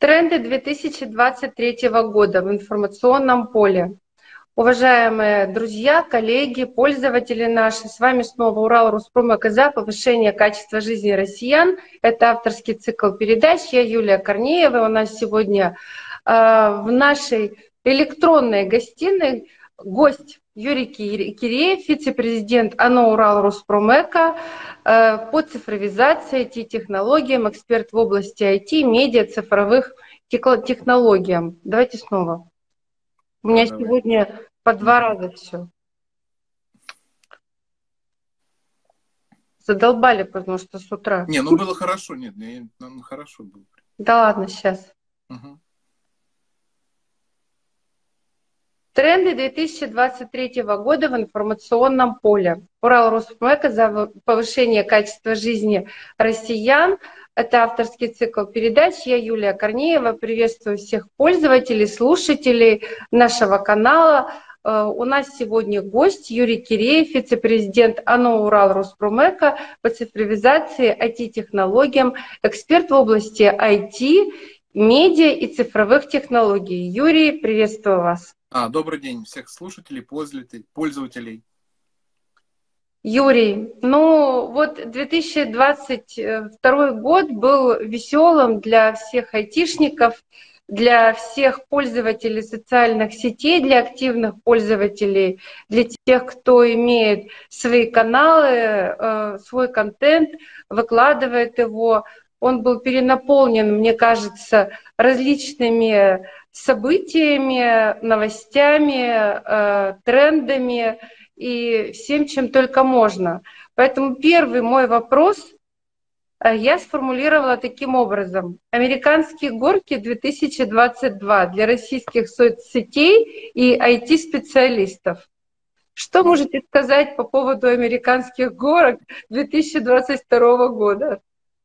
Тренды 2023 года в информационном поле. Уважаемые друзья, коллеги, пользователи наши, с вами снова Урал Руспром КЗА «Повышение качества жизни россиян». Это авторский цикл передач. Я Юлия Корнеева. У нас сегодня э, в нашей электронной гостиной гость Юрий Киреев, вице-президент АНО «Урал Роспромека» э, по цифровизации, IT-технологиям, эксперт в области IT, медиа, цифровых технологиям. Давайте снова. У меня Давай. сегодня по два раза все. Задолбали, потому что с утра. Не, ну было хорошо, нет, ну хорошо было. Да ладно, сейчас. Угу. Тренды 2023 года в информационном поле. Урал Роспромека за повышение качества жизни россиян. Это авторский цикл передач. Я Юлия Корнеева. Приветствую всех пользователей, слушателей нашего канала. Э, у нас сегодня гость Юрий Киреев, вице-президент АНО «Урал Роспромека» по цифровизации, IT-технологиям, эксперт в области IT, медиа и цифровых технологий. Юрий, приветствую вас. А, добрый день всех слушателей, пользователей. Юрий, ну вот 2022 год был веселым для всех айтишников, для всех пользователей социальных сетей, для активных пользователей, для тех, кто имеет свои каналы, э, свой контент, выкладывает его. Он был перенаполнен, мне кажется, различными событиями, новостями, э, трендами и всем, чем только можно. Поэтому первый мой вопрос э, я сформулировала таким образом. Американские горки 2022 для российских соцсетей и IT-специалистов. Что можете сказать по поводу американских горок 2022 года?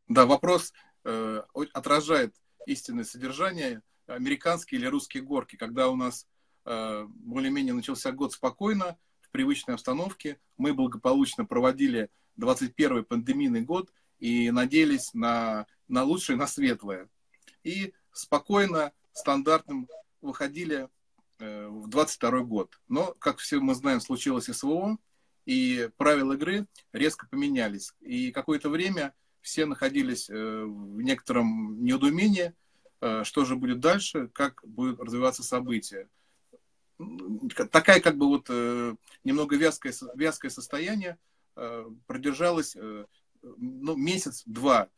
Да, вопрос э, отражает истинное содержание американские или русские горки, когда у нас э, более-менее начался год спокойно, в привычной обстановке, мы благополучно проводили 21-й пандемийный год и надеялись на, на лучшее, на светлое. И спокойно, стандартным выходили э, в 22 год. Но, как все мы знаем, случилось СВО, и правила игры резко поменялись. И какое-то время все находились э, в некотором недоумении, Э, что же будет дальше, как будут развиваться события. Такая как бы вот э, немного вязкое, вязкое состояние э, продержалось ну, месяц-два.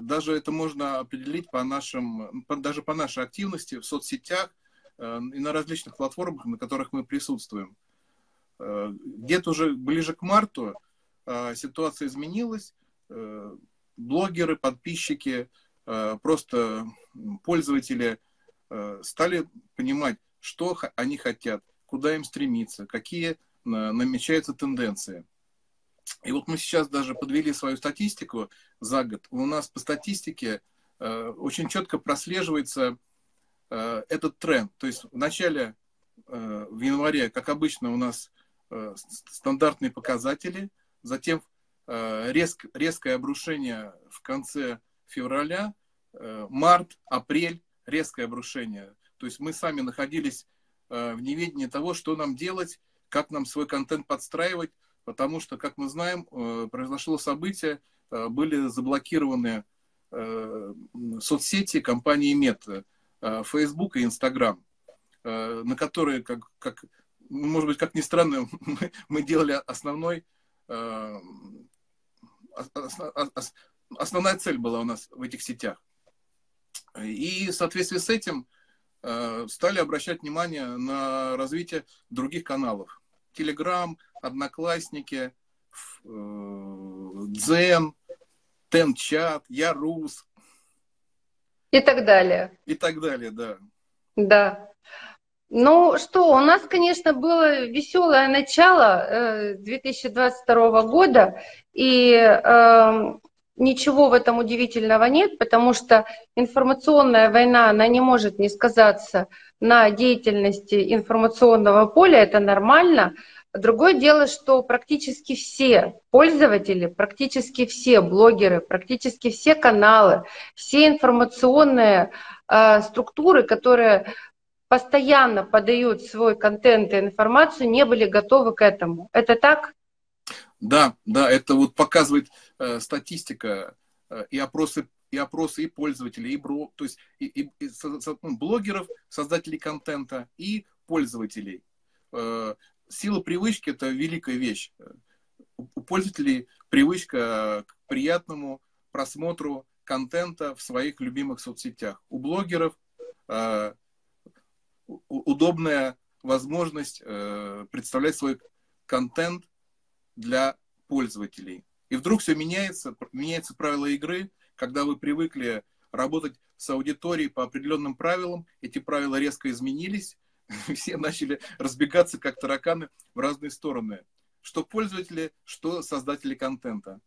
Даже это можно определить по нашим, даже по нашей активности в соцсетях и на различных платформах, на которых мы присутствуем. Где-то уже ближе к марту ситуация изменилась. Блогеры, подписчики, просто пользователи э, стали понимать, что они хотят, куда им стремиться, какие э, намечаются тенденции. И вот мы сейчас даже подвели свою статистику за год. У нас по статистике э, очень четко прослеживается этот тренд. То есть в начале, в январе, как обычно, у нас стандартные показатели, затем резк, резкое обрушение в конце февраля – Э, март, апрель, резкое обрушение. То есть мы сами находились э, в неведении того, что нам делать, как нам свой контент подстраивать, потому что, как мы знаем, э, произошло событие, были заблокированы соцсети компании Мета, Facebook и Instagram, на которые, как, как, ну, может быть, как ни странно, мы, мы делали основной, основная цель была у нас в этих сетях. И в соответствии с этим э, стали обращать внимание на развитие других каналов. Телеграм, Одноклассники, э, Дзен, Тенчат, Ярус. И так далее. И так далее, да. Да. Ну что, у нас, конечно, было веселое начало 2022 э, года, и эм, Ничего в этом удивительного нет, потому что информационная война, она не может не сказаться на деятельности информационного поля, это нормально. Другое дело, что практически все пользователи, практически все блогеры, практически все каналы, все информационные э, структуры, которые постоянно подают свой контент и информацию, не были готовы к этому. Это так? Да, да, это вот показывает э, статистика э, и опросы и опросы и пользователей, и, бро, то есть и, и, и со, со, ну, блогеров, создателей контента и пользователей. Э, сила привычки – это великая вещь. У пользователей привычка к приятному просмотру контента в своих любимых соцсетях. У блогеров э, удобная возможность э, представлять свой контент для пользователей. И вдруг все меняется, меняются правила игры, когда вы привыкли работать с аудиторией по определенным правилам, эти правила резко изменились, все начали разбегаться как тараканы в разные стороны. Что пользователи, что создатели контента,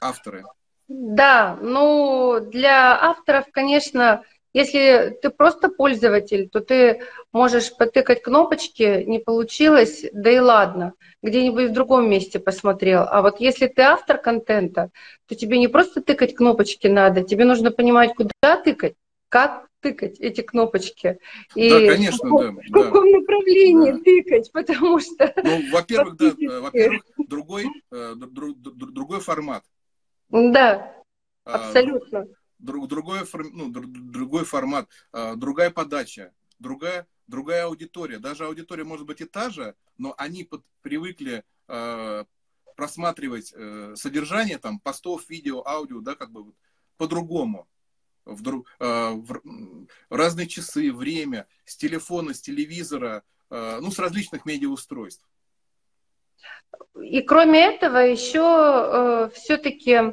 авторы. Да, ну для авторов, конечно, если ты просто пользователь, то ты можешь потыкать кнопочки, не получилось, да и ладно, где-нибудь в другом месте посмотрел. А вот если ты автор контента, то тебе не просто тыкать кнопочки надо, тебе нужно понимать, куда тыкать, как тыкать эти кнопочки. И да, конечно, в каком, да. В каком да, направлении да. тыкать, потому что... Ну, во-первых, да, во-первых, другой, э, другой формат. Да, а, абсолютно. А, друг, другой, ну, другой формат, а, другая подача, другая, другая аудитория. Даже аудитория может быть и та же, но они под, привыкли э, просматривать э, содержание там постов, видео, аудио, да, как бы вот, по-другому. В, друг, э, в, в разные часы, время, с телефона, с телевизора, э, ну, с различных медиаустройств. И кроме этого еще э, все-таки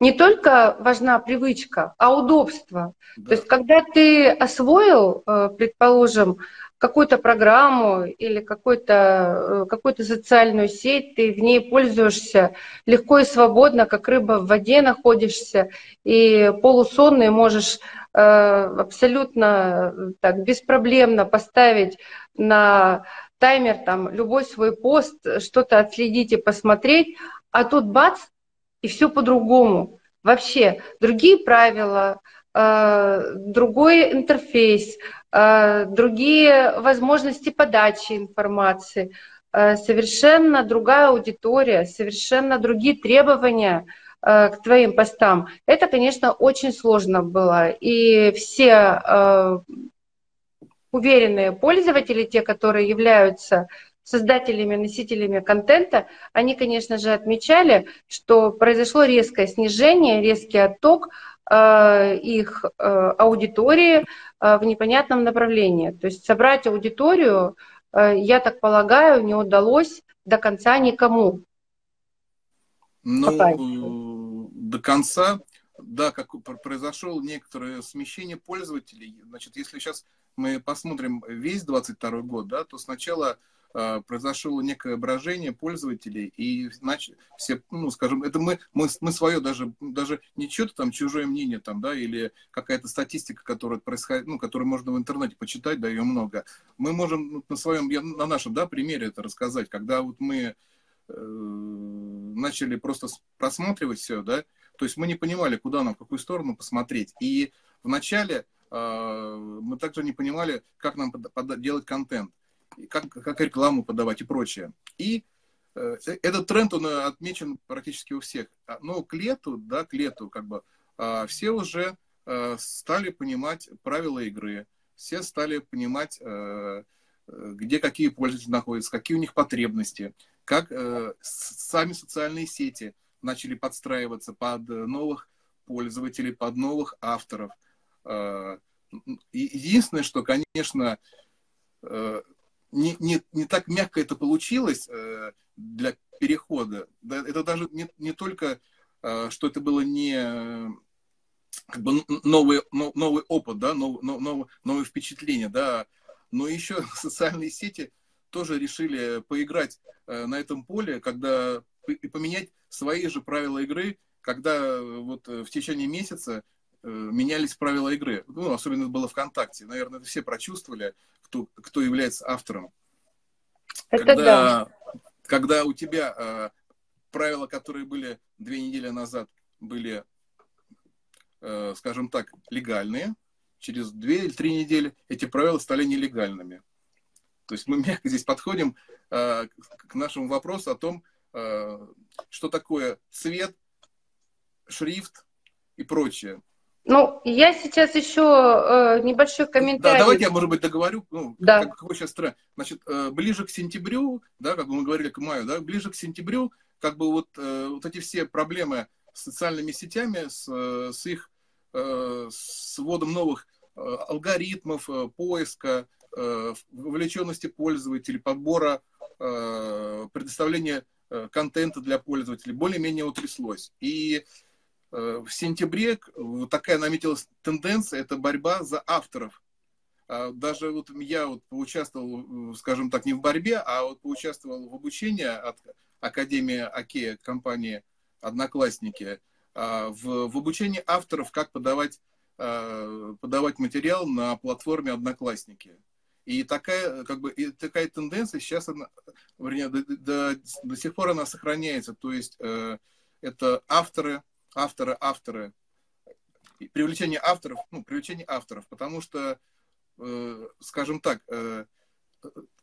не только важна привычка, а удобство. Да. То есть, когда ты освоил, э, предположим, какую-то программу или какую-то э, какую социальную сеть, ты в ней пользуешься легко и свободно, как рыба в воде находишься, и полусонный можешь э, абсолютно так беспроблемно поставить на таймер там любой свой пост, что-то отследить и посмотреть, а тут бац, и все по-другому. Вообще другие правила, э, другой интерфейс, э, другие возможности подачи информации, э, совершенно другая аудитория, совершенно другие требования к твоим постам. Это, конечно, очень сложно было. И все уверенные пользователи, те, которые являются создателями, носителями контента, они, конечно же, отмечали, что произошло резкое снижение, резкий отток э, их э, аудитории э, в непонятном направлении. То есть собрать аудиторию, я так полагаю, не удалось до конца никому. Ну, Пока. до конца, да, как произошло некоторое смещение пользователей. Значит, если сейчас мы посмотрим весь 22 год, да, то сначала произошло некое брожение пользователей, и значит, все, ну, скажем, это мы, мы, мы свое даже, даже не что-то там чужое мнение там, да, или какая-то статистика, которая происходит, ну, которую можно в интернете почитать, да, ее много. Мы можем на своем, я, на нашем, да, примере это рассказать, когда вот мы э, начали просто просматривать все, да, то есть мы не понимали, куда нам, в какую сторону посмотреть. И вначале э, мы также не понимали, как нам под, под, делать контент как, как рекламу подавать и прочее. И э, этот тренд, он отмечен практически у всех. А, но к лету, да, к лету, как бы, э, все уже э, стали понимать правила игры, все стали понимать, э, где какие пользователи находятся, какие у них потребности, как э, сами социальные сети начали подстраиваться под новых пользователей, под новых авторов. Э, единственное, что, конечно, э, не, не, не так мягко это получилось э, для перехода. Да, это даже не, не только, э, что это было не как бы новый, новый опыт, да, новый, новый, новое впечатление, да, но еще социальные сети тоже решили поиграть э, на этом поле, когда и поменять свои же правила игры, когда вот в течение месяца менялись правила игры. Ну, особенно это было ВКонтакте. Наверное, это все прочувствовали кто, кто является автором. Это когда, да. когда у тебя э, правила, которые были две недели назад, были, э, скажем так, легальные, через две или три недели эти правила стали нелегальными. То есть мы мягко здесь подходим э, к нашему вопросу о том, э, что такое цвет, шрифт и прочее. Ну, я сейчас еще э, небольшой комментарий. Да, давайте я, может быть, договорю. Ну, да. Как, какой сейчас тренд. Значит, э, ближе к сентябрю, да, как бы мы говорили к маю, да, ближе к сентябрю, как бы вот, э, вот эти все проблемы с социальными сетями, с, э, с их э, с вводом новых э, алгоритмов э, поиска, э, вовлеченности пользователей, подбора, э, предоставления э, контента для пользователей более-менее утряслось. И в сентябре такая наметилась тенденция, это борьба за авторов. А даже вот я вот поучаствовал, э, скажем так, не в борьбе, а вот поучаствовал в обучении от Академии АКЕ, компании «Одноклассники», а, в, в обучении авторов, как подавать, а, подавать материал на платформе «Одноклассники». И такая, как бы, и такая тенденция сейчас, она, вернее, до, до, до сих пор она сохраняется. То есть э, это авторы, авторы, авторы, привлечение авторов, ну, привлечение авторов, потому что, э, скажем так, э,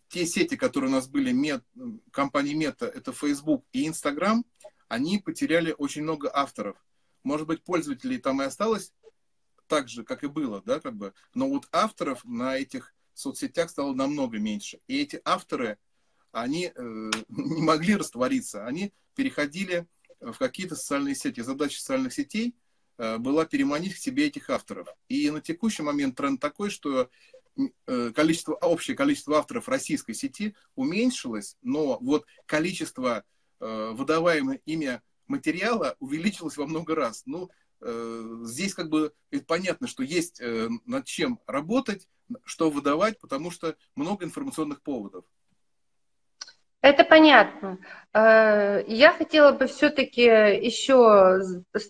те сети, которые у нас были, мет, компании Мета, это Facebook и Instagram, они потеряли очень много авторов. Может быть, пользователей там и осталось так же, как и было, да, как бы, но вот авторов на этих соцсетях стало намного меньше. И эти авторы, они э, не могли раствориться, они переходили в какие-то социальные сети. Задача социальных сетей э, была переманить к себе этих авторов. И на текущий момент тренд такой, что э, количество, общее количество авторов российской сети уменьшилось, но вот количество э, выдаваемого ими материала увеличилось во много раз. Ну, здесь как бы понятно, что есть над чем работать, что выдавать, потому что много информационных поводов. Это понятно. Э, я хотела бы все-таки еще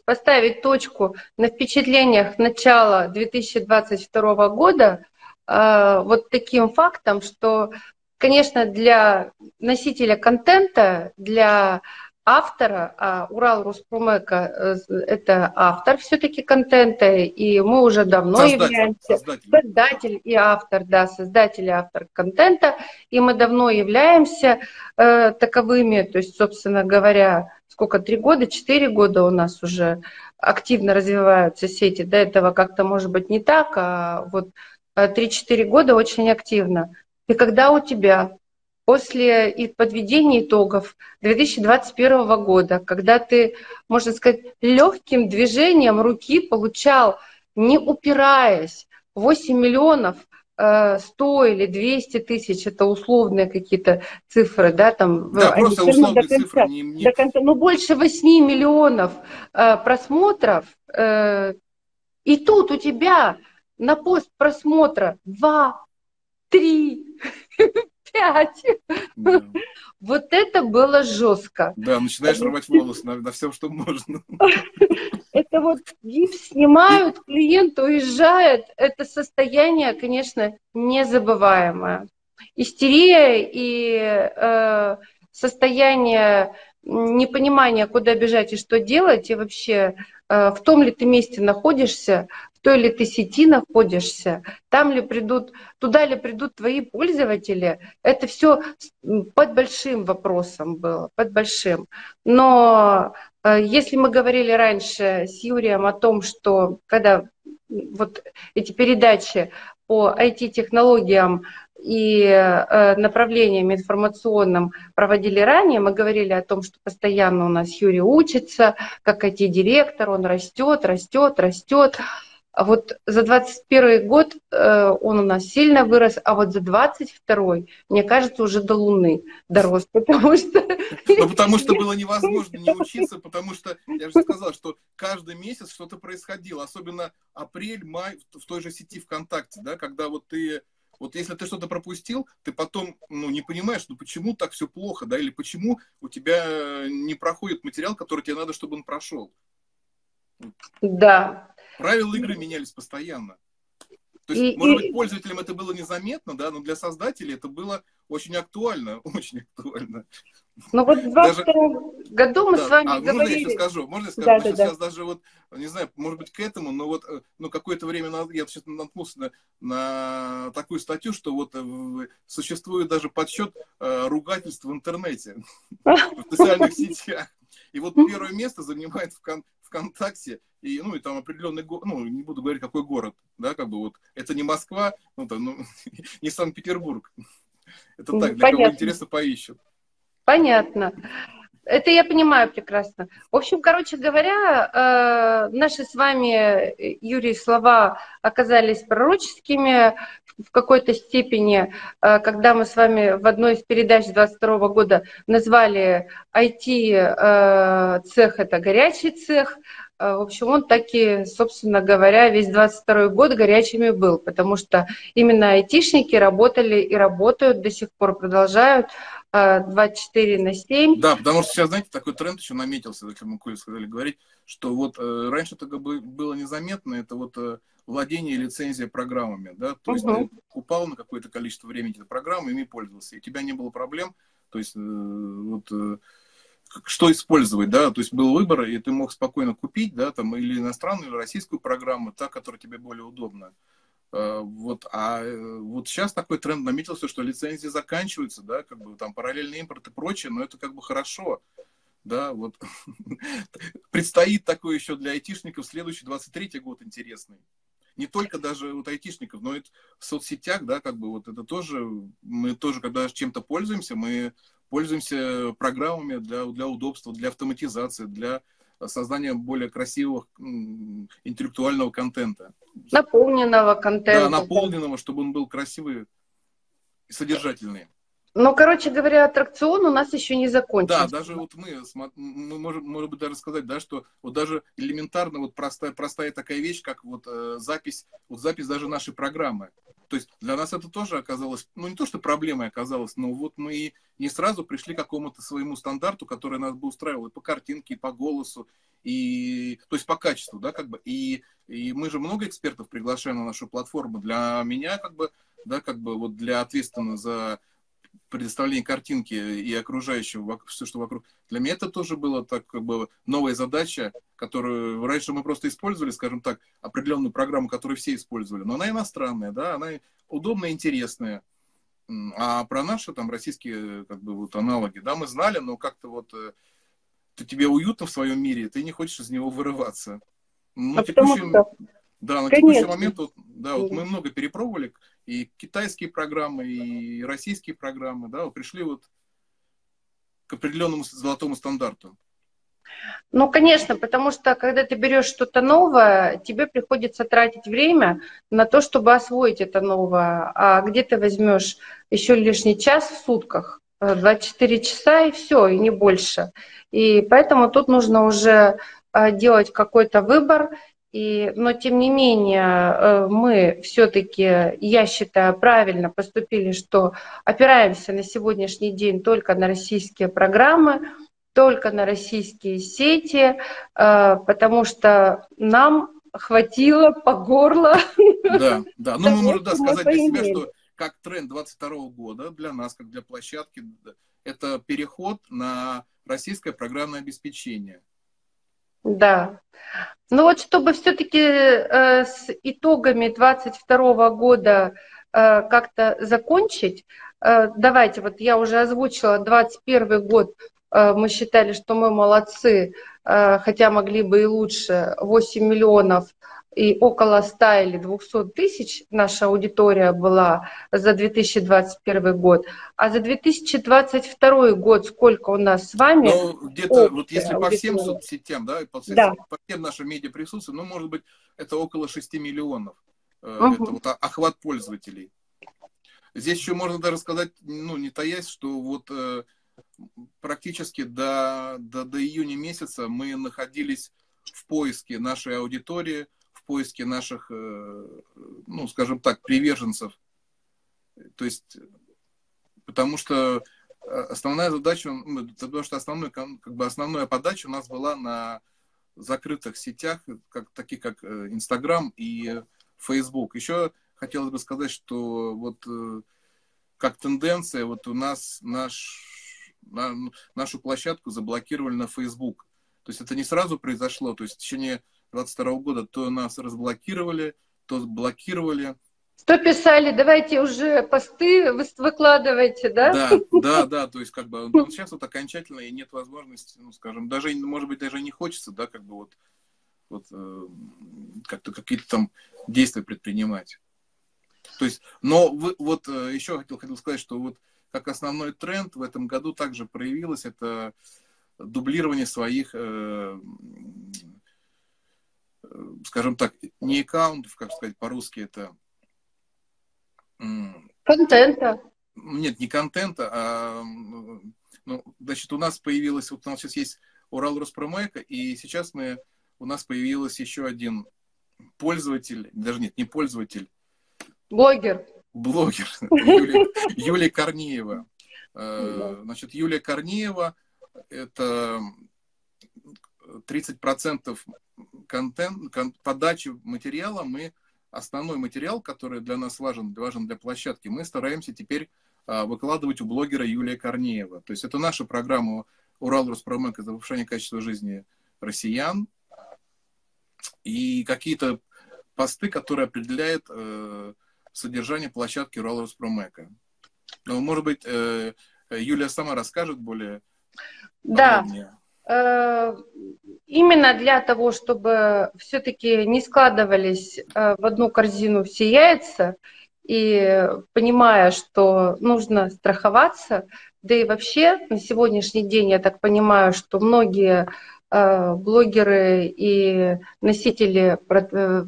поставить точку на впечатлениях начала 2022 года э, вот таким фактом, что, конечно, для носителя контента, для автора, а Урал Руспромека э, – это автор все-таки контента, и мы уже давно создатель, являемся создатель. создатель и автор, да, создатель и автор контента, и мы давно являемся э, таковыми, то есть, собственно говоря, сколько, три года, четыре года у нас уже активно развиваются сети, до этого как-то, может быть, не так, а вот э, три-четыре года очень активно. И когда у тебя после подведения итогов 2021 года, когда ты, можно сказать, легким движением руки получал, не упираясь, 8 миллионов 100 э, или 200 тысяч, это условные какие-то цифры, да, там, да, они просто условные до конца, цифры, не, не... до конца, ну, больше 8 миллионов э, просмотров, э, и тут у тебя на пост просмотра 2, 3, пять. Да. Вот это было жестко. Да, начинаешь рвать волосы на, на всем, что можно. Это вот гипс снимают, клиент уезжает. Это состояние, конечно, незабываемое. Истерия и э, состояние непонимания, куда бежать и что делать, и вообще э, в том ли ты месте находишься, той ли ты сети находишься, там ли придут, туда ли придут твои пользователи, это все под большим вопросом было, под большим. Но э, если мы говорили раньше с Юрием о том, что когда вот эти передачи по IT-технологиям и э, направлениям информационным проводили ранее, мы говорили о том, что постоянно у нас Юрий учится, как IT-директор, он растет, растет, растет. А вот за 21 год э, он у нас сильно вырос, а вот за 22 мне кажется, уже до Луны дорос, потому что... Ну, потому что было невозможно не учиться, потому что, я же сказал, что каждый месяц что-то происходило, особенно апрель, май в той же сети ВКонтакте, да, когда вот ты вот если ты что-то пропустил, ты потом ну, не понимаешь, ну почему так все плохо, да, или почему у тебя не проходит материал, который тебе надо, чтобы он прошел. Да, Правила игры менялись постоянно. То есть, и, может быть, пользователям это было незаметно, да, но для создателей это было очень актуально, очень актуально. Ну вот в 22 году мы да, с вами а, говорили... Можно я еще скажу? Можно я скажу? Да, да, да, сейчас да. даже вот, не знаю, может быть, к этому, но вот э, ну, какое-то время назад я сейчас наткнулся на, на такую статью, что вот э, существует даже подсчет э, ругательств в интернете, в социальных сетях. И вот первое место занимает ВКон, ВКонтакте, и, ну, и там определенный город, ну, не буду говорить, какой город, да, как бы вот, это не Москва, ну, там, ну, не Санкт-Петербург. Это так, для Понятно. кого интересно, поищут. Понятно. Это я понимаю прекрасно. В общем, короче говоря, э, наши с вами, Юрий, слова оказались пророческими в какой-то степени, э, когда мы с вами в одной из передач 22 года назвали IT-цех это горячий цех. Э, В общем, он таки, собственно говоря, весь 22 год горячими был, потому что именно айтишники работали и работают до сих пор, продолжают э, 24 на 7. Да, потому что сейчас, знаете, такой тренд еще наметился, если мы сказали говорить, что вот э, раньше это было незаметно, это вот э, владение и лицензия программами, да, то есть Мгм. ты упал на какое-то количество времени этой программы, ими пользовался, и у тебя не было проблем, то есть э, вот э, что использовать, да, то есть был выбор, и ты мог спокойно купить, да, там, или иностранную, или российскую программу, та, которая тебе более удобна. Э, Вот, а вот сейчас такой тренд наметился, что лицензии заканчиваются, да, как бы там параллельный импорт и прочее, но это как бы хорошо, да, вот предстоит такое еще для айтишников следующий 23 год интересный. Не только даже вот айтишников, но и в соцсетях, да, как бы вот это тоже, мы тоже, когда чем-то пользуемся, мы пользуемся программами для, для удобства, для автоматизации, для создания более красивого интеллектуального контента. Наполненного контента. Да, наполненного, чтобы он был красивый и содержательный. Но, короче говоря, аттракцион у нас еще не Да, закончился. даже вот мы, мы можем, может быть, даже сказать, да, что вот даже элементарно вот простая, простая такая вещь, как вот э, запись, вот запись даже нашей программы. То есть для нас это тоже оказалось, ну не то, что проблемой оказалось, но вот мы и не сразу пришли к какому-то своему стандарту, который нас бы устраивал и по картинке, и по голосу, и, то есть по качеству, да, как бы. И, и мы же много экспертов приглашаем на нашу платформу. Для меня, как бы, да, как бы вот для ответственного за предоставление картинки и окружающего, все, что вокруг. Для меня это тоже было так, как бы новая задача, которую раньше мы просто использовали, скажем так, определенную программу, которую все использовали, но она иностранная, да, она удобная, интересная. А про наши там российские как бы вот аналоги, да, мы знали, но как-то вот э, ты, тебе уютно в своем мире, ты не хочешь из него вырываться. Ну, А потому текущем- что да, на Конечно. текущий момент, вот, да, вот мы много перепробовали, и китайские программы, и российские программы, да, вот пришли вот к определенному золотому стандарту. Ну, конечно, потому что когда ты берешь что-то новое, тебе приходится тратить время на то, чтобы освоить это новое. А где ты возьмешь еще лишний час в сутках? Э, 24 часа и все, и не больше. И поэтому тут нужно уже э, делать какой-то выбор. И, но тем не менее, э, мы все-таки, я считаю, правильно поступили, что опираемся на сегодняшний день только на российские программы, только на российские сети, э, потому что нам хватило по горло. Да, да. Ну, мы можем да, сказать для себя, что как тренд 22 года для нас, как для площадки, это переход на российское программное обеспечение. Да. Ну вот чтобы все-таки с итогами 22 года э, как-то закончить, э, давайте, вот я уже озвучила, 21 год э, мы считали, что мы молодцы, э, хотя могли бы и лучше, 8 миллионов и около 100 или 200 тысяч наша аудитория была за 2021 год. А за 2022 год сколько у нас с вами? Ну, где-то, вот если по всем соцсетям, да, по, всем- Да. по всем нашим медиа присутствием, ну, может быть, это около 6 миллионов. Мгм. Это вот охват пользователей. Здесь еще можно даже сказать, ну, не таясь, что вот э, практически до, до, до июня месяца мы находились в поиске нашей аудитории, в поиске наших, э, ну, скажем так, приверженцев. То есть, потому что э, основная задача, ну, потому что основной, как бы основная подача у нас была на закрытых сетях, как, такие как э, Инстаграм и Facebook. Еще хотелось бы сказать, что вот как тенденция, вот у нас наш нашу площадку заблокировали на Facebook. То есть это не сразу произошло, то есть в течение 22 года то нас разблокировали, то блокировали. То писали, давайте уже посты выкладывайте, да? Да, да, да, то есть как бы ну, сейчас вот окончательно и нет возможности, ну, скажем, даже, может быть, даже не хочется, да, как бы вот, вот э, как-то какие-то там действия предпринимать. То есть, но вы, вот э, еще хотел, хотел сказать, что вот как основной тренд в этом году также проявилось, это дублирование своих, э, скажем так, не аккаунтов, как сказать по-русски, это... Контента. Нет, не контента, а ну, значит, у нас появилось, вот у нас сейчас есть Урал Роспромека, и сейчас мы, у нас появилась еще один пользователь, даже нет, не пользователь. Блогер. Блогер. Юлия, Юлия Корнеева. Э, значит, Юлия Корнеева это 30% контент, кон, подачи материала мы основной материал, который для нас важен, важен для площадки, мы стараемся теперь а, выкладывать у блогера Юлия Корнеева. То есть это наша программа Урал Роспромек за повышение качества жизни россиян и какие-то посты, которые определяют э, содержание площадки Урал Роспромека. Но, может быть, э, Юлия сама расскажет более да. Именно для того, чтобы все-таки не складывались э, в одну корзину все яйца, и понимая, что нужно страховаться, да и вообще на сегодняшний день я так понимаю, что многие Э, блогеры и носители, э,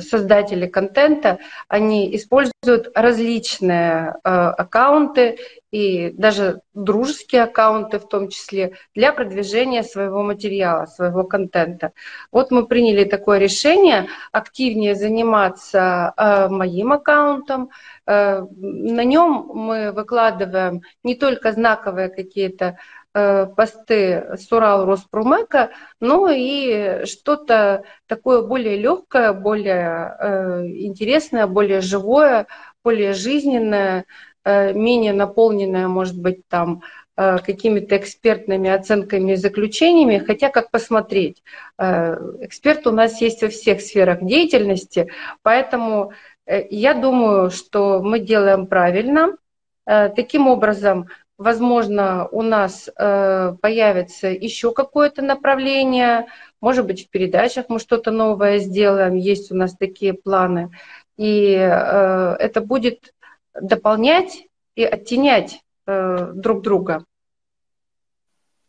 создатели контента, они используют различные э, аккаунты и даже дружеские аккаунты в том числе для продвижения своего материала, своего контента. Вот мы приняли такое решение активнее заниматься моим аккаунтом. На нем мы выкладываем не только знаковые какие-то Э, посты с Урал Роспромека, ну и что-то такое более легкое, более э, интересное, более живое, более жизненное, э, менее наполненное, может быть, там какими-то экспертными оценками и заключениями, хотя как посмотреть. Эксперт у нас есть во всех сферах деятельности, поэтому я думаю, что мы делаем правильно. Таким образом, Возможно, у нас э, появится еще какое-то направление, может быть, в передачах мы что-то новое сделаем, есть у нас такие планы. И э, это будет дополнять и оттенять э, друг друга.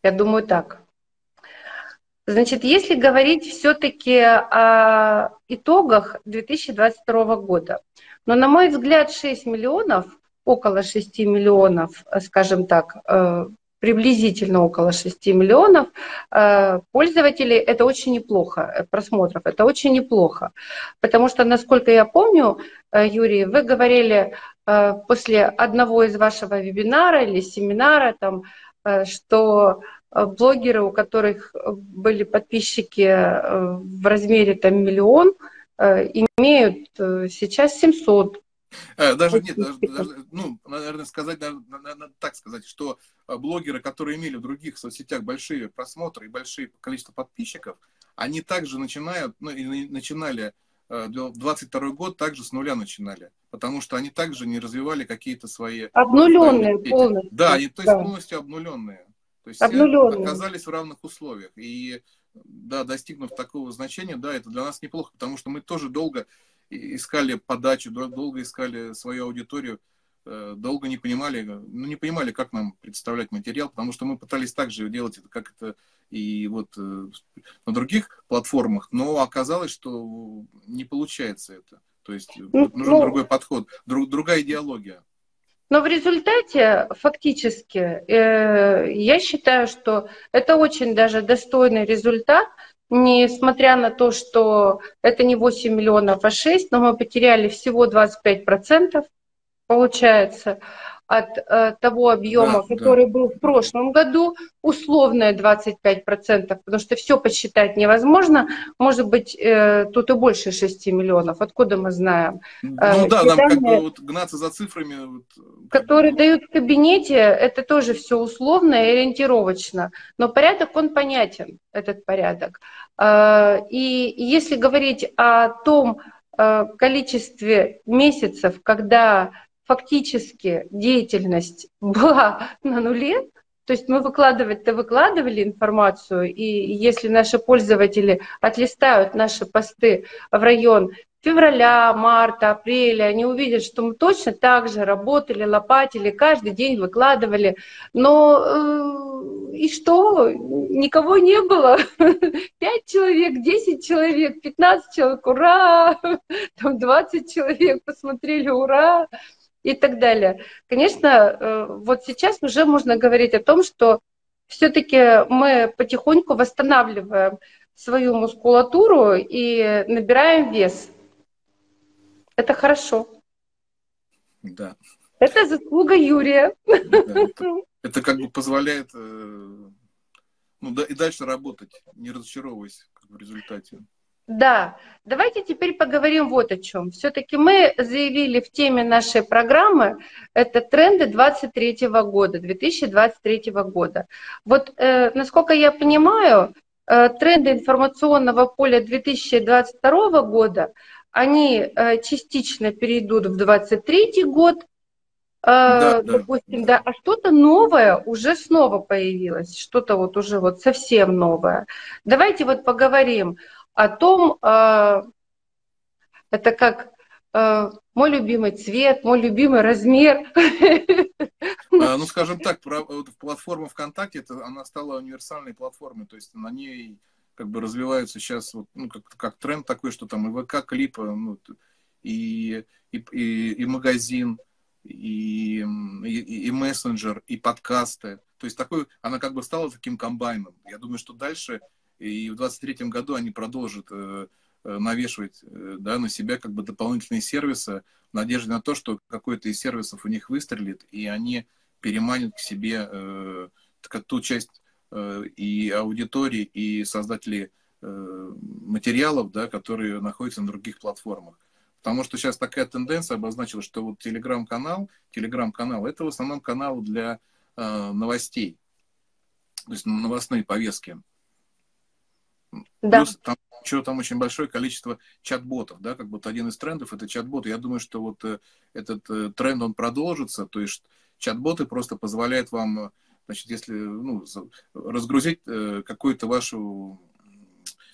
Я думаю, так. Значит, если говорить все-таки о итогах 2022 года, но, на мой взгляд, 6 миллионов около 6 миллионов, э, скажем так, э, приблизительно около 6 миллионов э, пользователей. Это очень неплохо, просмотров, это очень неплохо. Потому что, насколько я помню, Юрий, вы говорили после одного из вашего вебинара или семинара, там, что блогеры, у которых были подписчики в размере там, миллион, имеют сейчас 700 Э, даже нет, даже, даже, ну, наверное, сказать, надо так сказать, что э, блогеры, которые имели в других соцсетях большие просмотры и большое количество подписчиков, они также начинают, ну, и начинали 22 э, год также с нуля начинали, потому что они также не развивали какие-то свои... Обнуленные полностью. Да, они то есть да. полностью обнуленные. То есть обнуленные. оказались в равных условиях. И да, достигнув такого значения, да, это для нас неплохо, потому что мы тоже долго искали подачу, долго искали свою аудиторию, э, долго не понимали, ну, не понимали, как нам представлять материал, потому что мы пытались также делать это, как это и вот э, на других платформах, но оказалось, что не получается это. То есть ну, нужен ну, другой подход, друг, другая идеология. Но в результате фактически э, я считаю, что это очень даже достойный результат, несмотря на то, что это не 8 миллионов, а 6, но мы потеряли всего 25%, получается. От э, того объема, да, который да. был в прошлом году, условное 25%, потому что все посчитать невозможно. Может быть, э, тут и больше 6 миллионов. Откуда мы знаем? Ну э, да, нам как бы вот гнаться за цифрами. Вот, которые бы... дают в кабинете, это тоже все условно и ориентировочно. Но порядок, он понятен, этот порядок. Э, и если говорить о том э, количестве месяцев, когда фактически деятельность была на нуле, то есть мы выкладывать-то выкладывали информацию, и если наши пользователи отлистают наши посты в район февраля, марта, апреля, они увидят, что мы точно так же работали, лопатили, каждый день выкладывали. Но э, и что? Никого не было. Пять человек, десять человек, пятнадцать человек, ура! Там двадцать человек посмотрели, ура! И так далее. Конечно, э, вот сейчас уже можно говорить о том, что все-таки мы потихоньку восстанавливаем свою мускулатуру и набираем вес. Это хорошо. Да. Это заслуга Юрия. Да, это, это как бы позволяет э, ну, да, и дальше работать, не разочаровываясь в результате. Да, давайте теперь поговорим вот о чем. Все-таки мы заявили в теме нашей программы, это тренды 23 года, 2023 года. Вот, э, насколько я понимаю, э, тренды информационного поля 2022 года, они э, частично перейдут в 23 год, э, да, допустим, да. да, а что-то новое уже снова появилось, что-то вот уже вот совсем новое. Давайте вот поговорим о том, э, это как мой любимый цвет, мой любимый размер. А, ну, скажем так, платформа ВКонтакте, она стала универсальной платформой, то есть на ней как бы развиваются сейчас вот, ну, как, как тренд такой, что там и ВК клипы, ну, и, и, и, и магазин, и, и, и мессенджер, и подкасты. То есть такой, она как бы стала таким комбайном. Я думаю, что дальше и в 23 году они продолжат э, э, навешивать э, да, на себя как бы дополнительные сервисы в надежде на то, что какой-то из сервисов у них выстрелит, и они переманят к себе э, ту часть Э, и аудитории, и создатели э, материалов, да, которые находятся на других платформах. Потому что сейчас такая тенденция обозначила, что вот телеграм-канал, телеграм-канал это в основном канал для э, новостей, то есть новостные повестки. Да. Плюс там, что там очень большое количество чат-ботов, да, как будто один из трендов это чат-боты. Я думаю, что вот э, этот э, тренд он продолжится, то есть чат-боты просто позволяют вам Значит, если ну, разгрузить э, какую-то вашу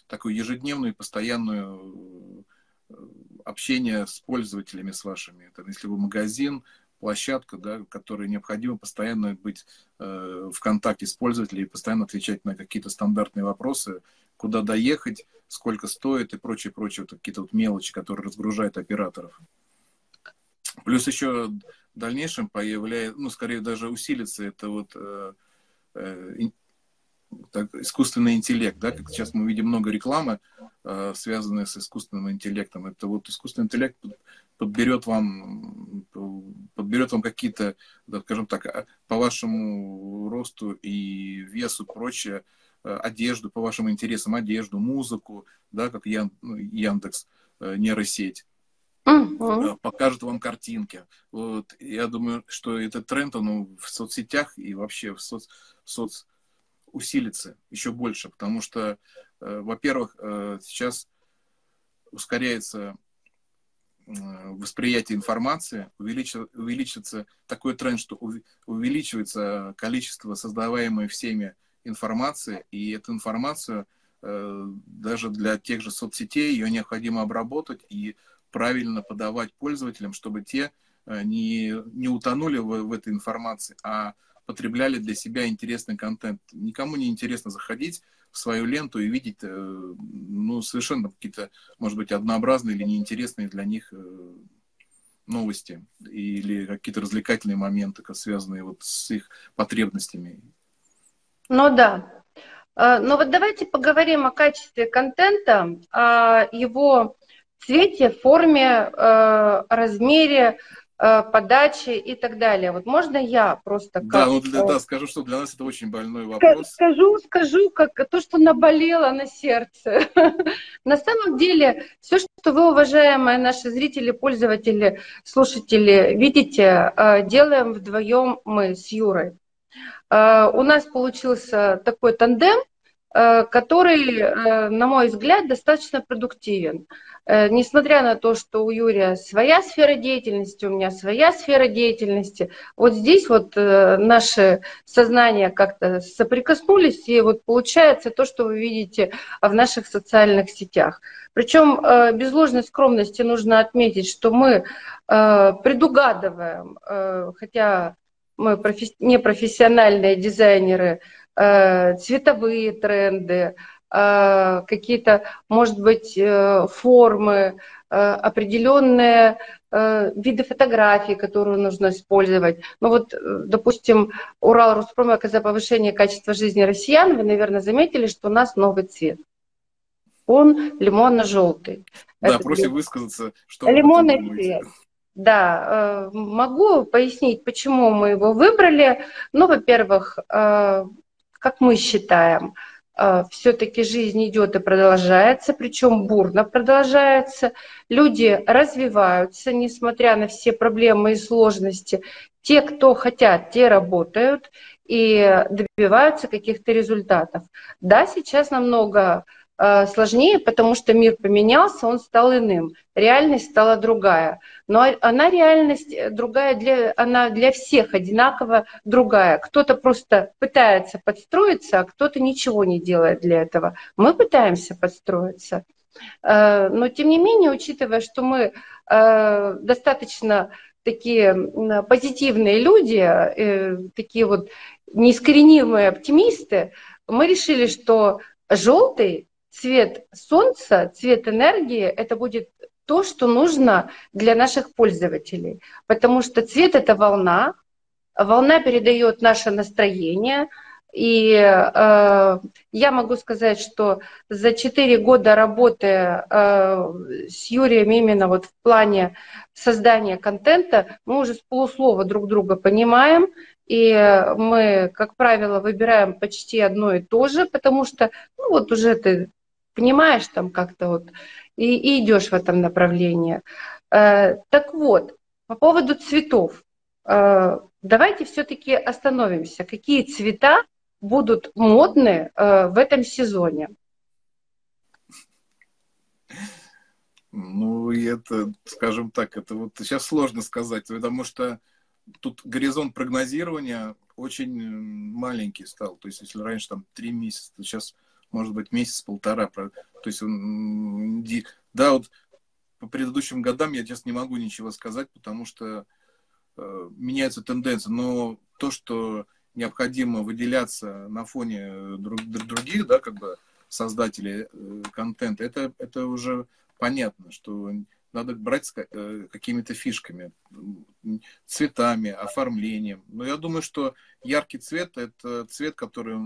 такую ежедневную, постоянную э, общение с пользователями, с вашими. Там, если вы магазин, площадка, да, которой необходимо постоянно быть э, в контакте с пользователем и постоянно отвечать на какие-то стандартные вопросы, куда доехать, сколько стоит и прочее, прочее, вот какие-то вот мелочи, которые разгружают операторов. Плюс еще в дальнейшем появляется, ну, скорее даже усилится это вот э, э, так, искусственный интеллект, да, как сейчас мы видим много рекламы, э, связанной с искусственным интеллектом. Это вот искусственный интеллект подберет вам, подберет вам какие-то, да, скажем так, а, по вашему росту и весу, прочее, одежду, по вашим интересам, одежду, музыку, да, как Ян, ну, Яндекс, э, нейросеть uh-huh. покажет вам картинки. Вот. Я думаю, что этот тренд он в соцсетях и вообще в соц, в соц усилится еще больше, потому что, э, во-первых, э, сейчас ускоряется э, восприятие информации, увеличится, увеличится такой тренд, что увеличивается количество создаваемой всеми информации, и эту информацию даже для тех же соцсетей ее необходимо обработать и правильно подавать пользователям, чтобы те э, не, не утонули в, в этой информации, а потребляли для себя интересный контент. Никому не интересно заходить в свою ленту и видеть э, ну, совершенно какие-то, может быть, однообразные или неинтересные для них э, новости или какие-то развлекательные моменты, связанные вот с их потребностями. Ну да. Но вот давайте поговорим о качестве контента, о его цвете, форме, э, размере. Э, подачи и так далее. Вот можно я просто... Как, да, ну, для, да, скажу, что для нас это очень больной вопрос. Скажу, скажу, как то, что наболело на сердце. На самом деле, все, что вы, уважаемые наши зрители, пользователи, слушатели, видите, э, делаем вдвоем мы с Юрой. Э, у нас получился такой тандем, который, на мой взгляд, достаточно продуктивен. Э, несмотря на то, что у Юрия своя сфера деятельности, у меня своя сфера деятельности, вот здесь вот э, наши сознания как-то соприкоснулись, и вот получается то, что вы видите в наших социальных сетях. Причем э, без ложной скромности нужно отметить, что мы предугадываем, хотя мы не профессиональные дизайнеры, цветовые тренды, Э, какие-то, может быть, э, формы, э, определенные виды фотографий, которые нужно использовать. Ну вот, допустим, Урал Роспромека за повышение качества жизни россиян, вы, наверное, заметили, что у нас новый цвет. Он лимонно-желтый. Да, Это просим высказаться, что Лимонный цвет. Да, могу пояснить, почему мы его выбрали. Ну, во-первых, как мы считаем, а, все-таки жизнь идет и продолжается, причем бурно продолжается. Люди развиваются, несмотря на все проблемы и сложности. Те, кто хотят, те работают и добиваются каких-то результатов. Да, сейчас намного Э, сложнее, потому что мир поменялся, он стал иным, реальность стала другая. Но она реальность э, другая, для, она для всех одинаково другая. Кто-то просто пытается подстроиться, а кто-то ничего не делает для этого. Мы пытаемся подстроиться. Э, но тем не менее, учитывая, что мы достаточно такие позитивные люди, такие вот неискоренимые оптимисты, мы решили, что желтый цвет солнца, цвет энергии, это будет то, что нужно для наших пользователей. Потому что цвет — это волна, волна передает наше настроение. И э, я могу сказать, что за 4 года работы э, с Юрием именно вот в плане создания контента мы уже с полуслова друг друга понимаем, и мы, как правило, выбираем почти одно и то же, потому что ну, вот уже ты понимаешь там как-то вот, и, и идешь в этом направлении. Э, так вот, по поводу цветов. Э, давайте все-таки остановимся. Какие цвета будут модны э, в этом сезоне? Ну, это, скажем так, это вот сейчас сложно сказать, потому что тут горизонт прогнозирования очень маленький стал. То есть, если раньше там три месяца, то сейчас может быть, месяц-полтора. То есть, да, вот по предыдущим годам я, честно, не могу ничего сказать, потому что э, меняются тенденции. Но то, что необходимо выделяться на фоне друг, других, да, как бы создателей э, контента, это, это уже понятно, что надо брать с э, какими-то фишками, цветами, оформлением. Но я думаю, что яркий цвет – это цвет, который,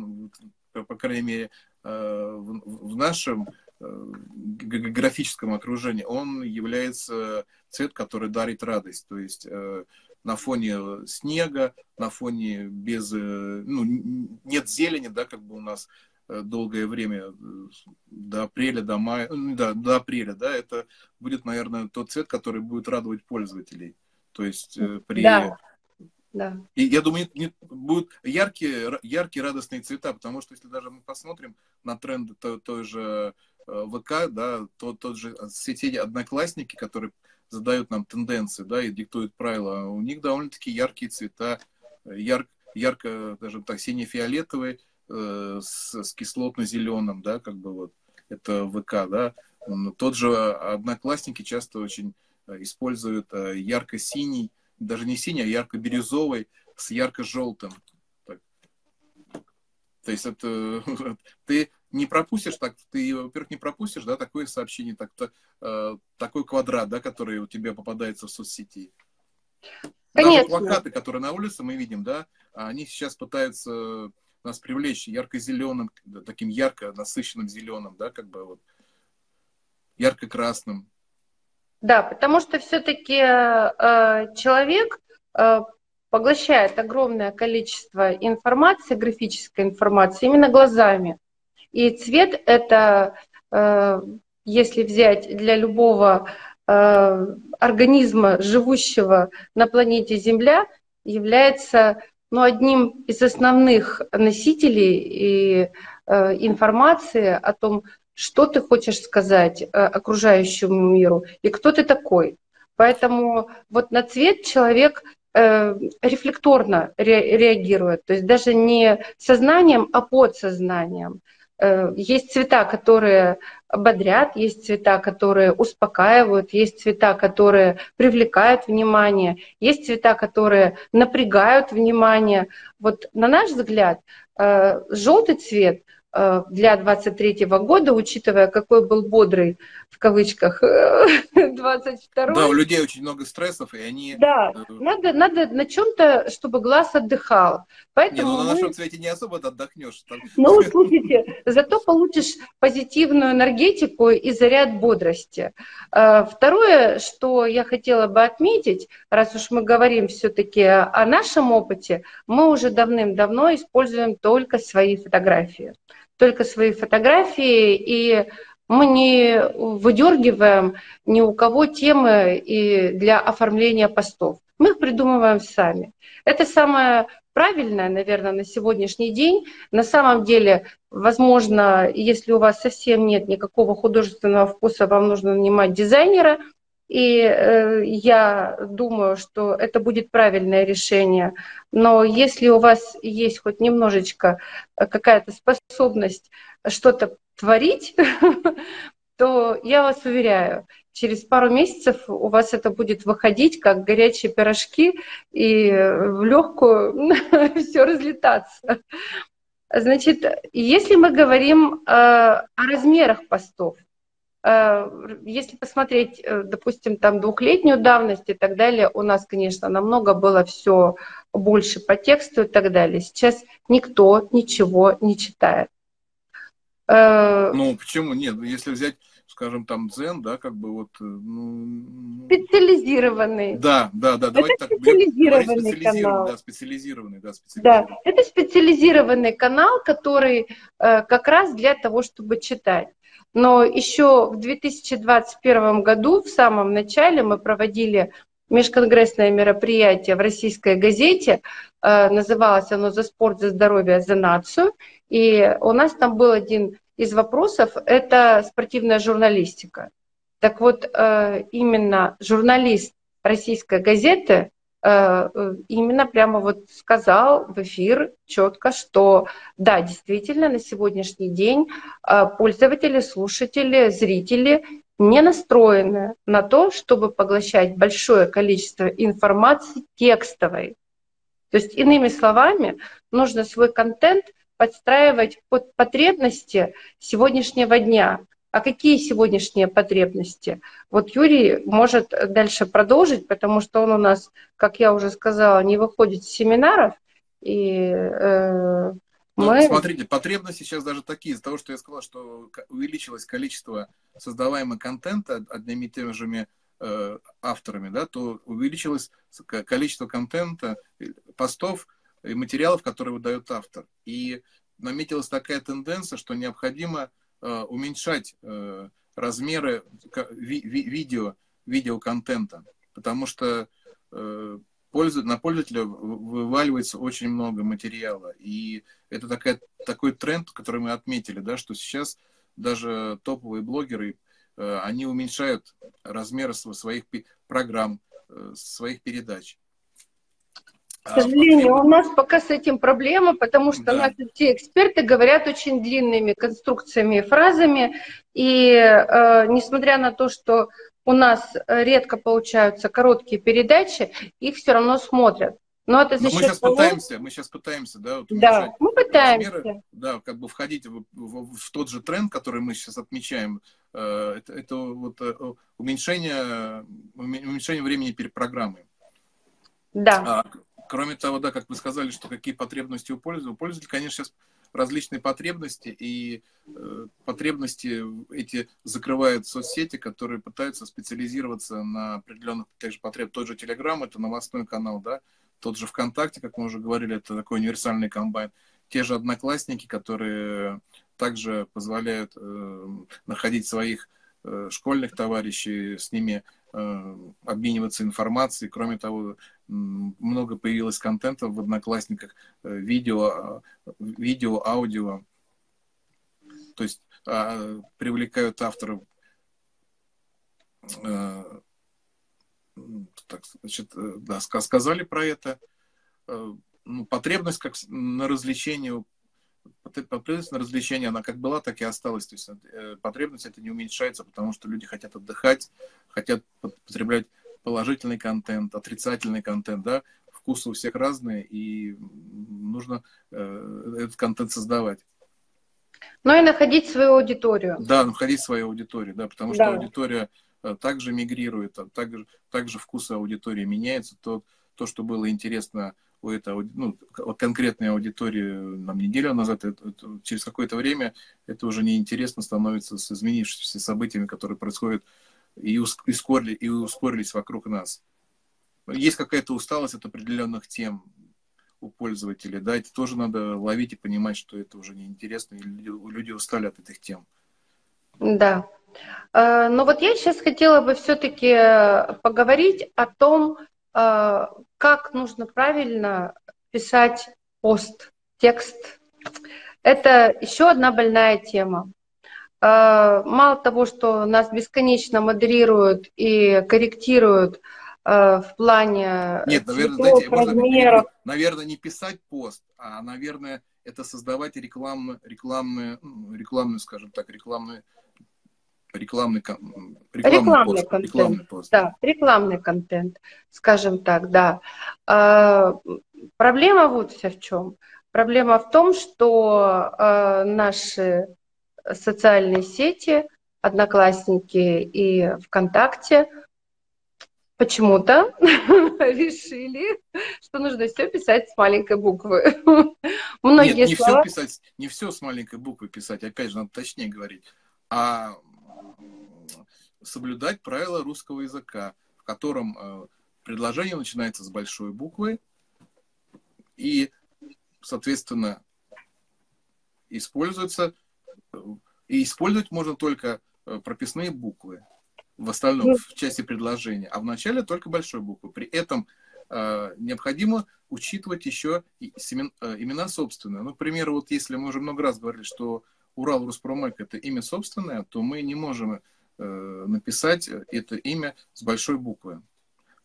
по крайней мере, Э, в нашем э, графическом окружении, он является цвет, который дарит радость. То есть э, на фоне снега, на фоне без, ну, нет зелени, да, как бы у нас долгое время, до апреля, до мая, ну, да, до апреля, да, это будет, наверное, тот цвет, который будет радовать пользователей. То есть при да. Да. И я думаю, не, будут яркие, яркие радостные цвета, потому что если даже мы посмотрим на тренды той, той же э, ВК, да, то, тот же сети Одноклассники, которые задают нам тенденции, да, и диктуют правила, у них довольно-таки яркие цвета, яр, ярко, даже так, сине-фиолетовый э, с, с кислотно-зеленым, да, как бы вот, это ВК, да. Тот же Одноклассники часто очень э, используют э, ярко-синий, даже не синий, а ярко-бирюзовый с ярко-желтым. То есть это ты не пропустишь, так ты, во-первых, не пропустишь, да, такое сообщение, так, то, э, такой квадрат, да, который у тебя попадается в соцсети. Конечно. Даже плакаты, которые на улице мы видим, да, они сейчас пытаются нас привлечь ярко-зеленым, таким ярко насыщенным зеленым, да, как бы вот ярко-красным. Да, потому что все-таки э, человек э, поглощает огромное количество информации, графической информации именно глазами. И цвет это, э, если взять для любого э, организма, живущего на планете Земля, является ну, одним из основных носителей и, э, информации о том, что ты хочешь сказать окружающему миру и кто ты такой. Поэтому вот на цвет человек Э, рефлекторно ре, реагирует, то есть даже не сознанием, а подсознанием. Э, есть цвета, которые бодрят, есть цвета, которые успокаивают, есть цвета, которые привлекают внимание, есть цвета, которые напрягают внимание. Вот на наш взгляд, э, желтый цвет – Э, для 23 года, учитывая, какой был бодрый, в кавычках, 22 Да, у людей очень много стрессов, и они... Да, э, надо, надо на чем-то, чтобы глаз отдыхал. Поэтому не, ну на мы... нашем цвете не особо отдохнешь. Там... Ну, слушайте, зато получишь позитивную энергетику и заряд бодрости. Э, второе, что я хотела бы отметить, раз уж мы говорим все-таки о нашем опыте, мы уже давным-давно используем только свои фотографии только свои фотографии, и мы не выдергиваем ни у кого темы и для оформления постов. Мы их придумываем сами. Это самое правильное, наверное, на сегодняшний день. На самом деле, возможно, если у вас совсем нет никакого художественного вкуса, вам нужно нанимать дизайнера, и э, я думаю, что это будет правильное решение. Но если у вас есть хоть немножечко э, какая-то способность что-то творить, то я вас уверяю, через пару месяцев у вас это будет выходить как горячие пирожки и в легкую все разлетаться. Значит, если мы говорим э, о размерах постов, Э, если посмотреть, э, допустим, там двухлетнюю давность и так далее, у нас, конечно, намного было все больше по тексту и так далее. Сейчас никто ничего не читает. Э, ну, почему нет? Если взять, скажем, там дзен, да, как бы вот... Ну... Специализированный. Да, да, да. Это так, специализированный специализированный, канал. Да, специализированный, да, специализированный. Да, это специализированный канал, который как раз для того, чтобы читать. Но еще в 2021 году, в самом начале, мы проводили межконгрессное мероприятие в российской газете. Э, называлось оно «За спорт, за здоровье, за нацию». И у нас там был один из вопросов – это спортивная журналистика. Так вот, э, именно журналист российской газеты именно прямо вот сказал в эфир четко, что да, действительно, на сегодняшний день э, пользователи, слушатели, зрители не настроены на то, чтобы поглощать большое количество информации текстовой. То есть, иными словами, нужно свой контент подстраивать под потребности сегодняшнего дня. А какие сегодняшние потребности? Вот Юрий может дальше продолжить, потому что он у нас, как я уже сказала, не выходит с семинаров. И, э, ну, мы... Смотрите, потребности сейчас даже такие, из-за того, что я сказал, что увеличилось количество создаваемого контента одними и теми же э, авторами, да, то увеличилось количество контента, э, постов и материалов, которые выдает автор. И наметилась такая тенденция, что необходимо Э, уменьшать э, размеры видео, видеоконтента, потому что э, на пользователя вываливается очень много материала. И это такая, такой тренд, который мы отметили, да, что сейчас даже топовые блогеры, они уменьшают размеры своих программ, своих передач. К сожалению, у нас пока с этим проблема, потому что да. наши все эксперты говорят очень длинными конструкциями и фразами, и э, несмотря на то, что у нас редко получаются короткие передачи, их все равно смотрят. Но это за Но мы сейчас того... пытаемся, мы сейчас пытаемся, да, вот да, мы пытаемся, размеры, да, как бы входить в, в, в тот же тренд, который мы сейчас отмечаем. Э, это, это вот э, уменьшение, уменьшение времени перед программой. Да. А, Кроме того, да, как вы сказали, что какие потребности у пользователя, у пользователя, конечно, сейчас различные потребности, и э, потребности эти закрывают соцсети, которые пытаются специализироваться на определенных также потреб. Тот же Телеграм, это новостной канал, да, тот же ВКонтакте, как мы уже говорили, это такой универсальный комбайн. Те же Одноклассники, которые также позволяют э, находить своих э, школьных товарищей, с ними э, обмениваться информацией. Кроме того, много появилось контента в Одноклассниках, э, видео, видео, аудио. То есть э, привлекают авторов э, так, значит, э, да, сказали про это. Э, ну, потребность как на развлечение, потребность на развлечение, она как была, так и осталась. То есть э, потребность это не уменьшается, потому что люди хотят отдыхать, хотят потреблять положительный контент, отрицательный контент, да, вкусы у всех разные, и нужно э, этот контент создавать. Ну и находить свою аудиторию. Да, находить свою аудиторию, да, потому да. что аудитория Э, также мигрирует, а также, также вкусы аудитории меняются. То, то, что было интересно у этой ну, конкретной аудитории нам неделю назад, это, это, через какое-то время это уже неинтересно становится с изменившимися событиями, которые происходят и, ускорили, и ускорились вокруг нас. Есть какая-то усталость от определенных тем у пользователей, да, это тоже надо ловить и понимать, что это уже неинтересно, и люди, устали от этих тем. Да, Э, но вот я сейчас хотела бы все-таки поговорить о том, э, как нужно правильно писать пост, текст. Это еще одна больная тема. Э, мало того, что нас бесконечно модерируют и корректируют в плане Нет, наверное, цветов, знаете, размеров. Можно, наверное, не писать пост, а, наверное, это создавать рекламную, рекламную, рекламную, скажем так, рекламную рекламный, рекламный, рекламный пост, контент. Рекламный пост. Да, рекламный контент, скажем так, да. А, проблема вот вся в чем. Проблема в том, что а, наши социальные сети, Одноклассники и ВКонтакте почему-то решили, что нужно все писать с маленькой буквы. Многие Нет, не слова... все писать, не все с маленькой буквы писать, опять же, надо точнее говорить, а соблюдать правила русского языка, в котором э, предложение начинается с большой буквы и, соответственно, используется и использовать можно только э, прописные буквы в остальном, в части предложения, а в начале только большой буквы. При этом э, необходимо учитывать еще семен, э, имена собственные. Ну, к примеру, вот если мы уже много раз говорили, что Урал Руспромек это имя собственное, то мы не можем Э, написать это имя с большой буквы.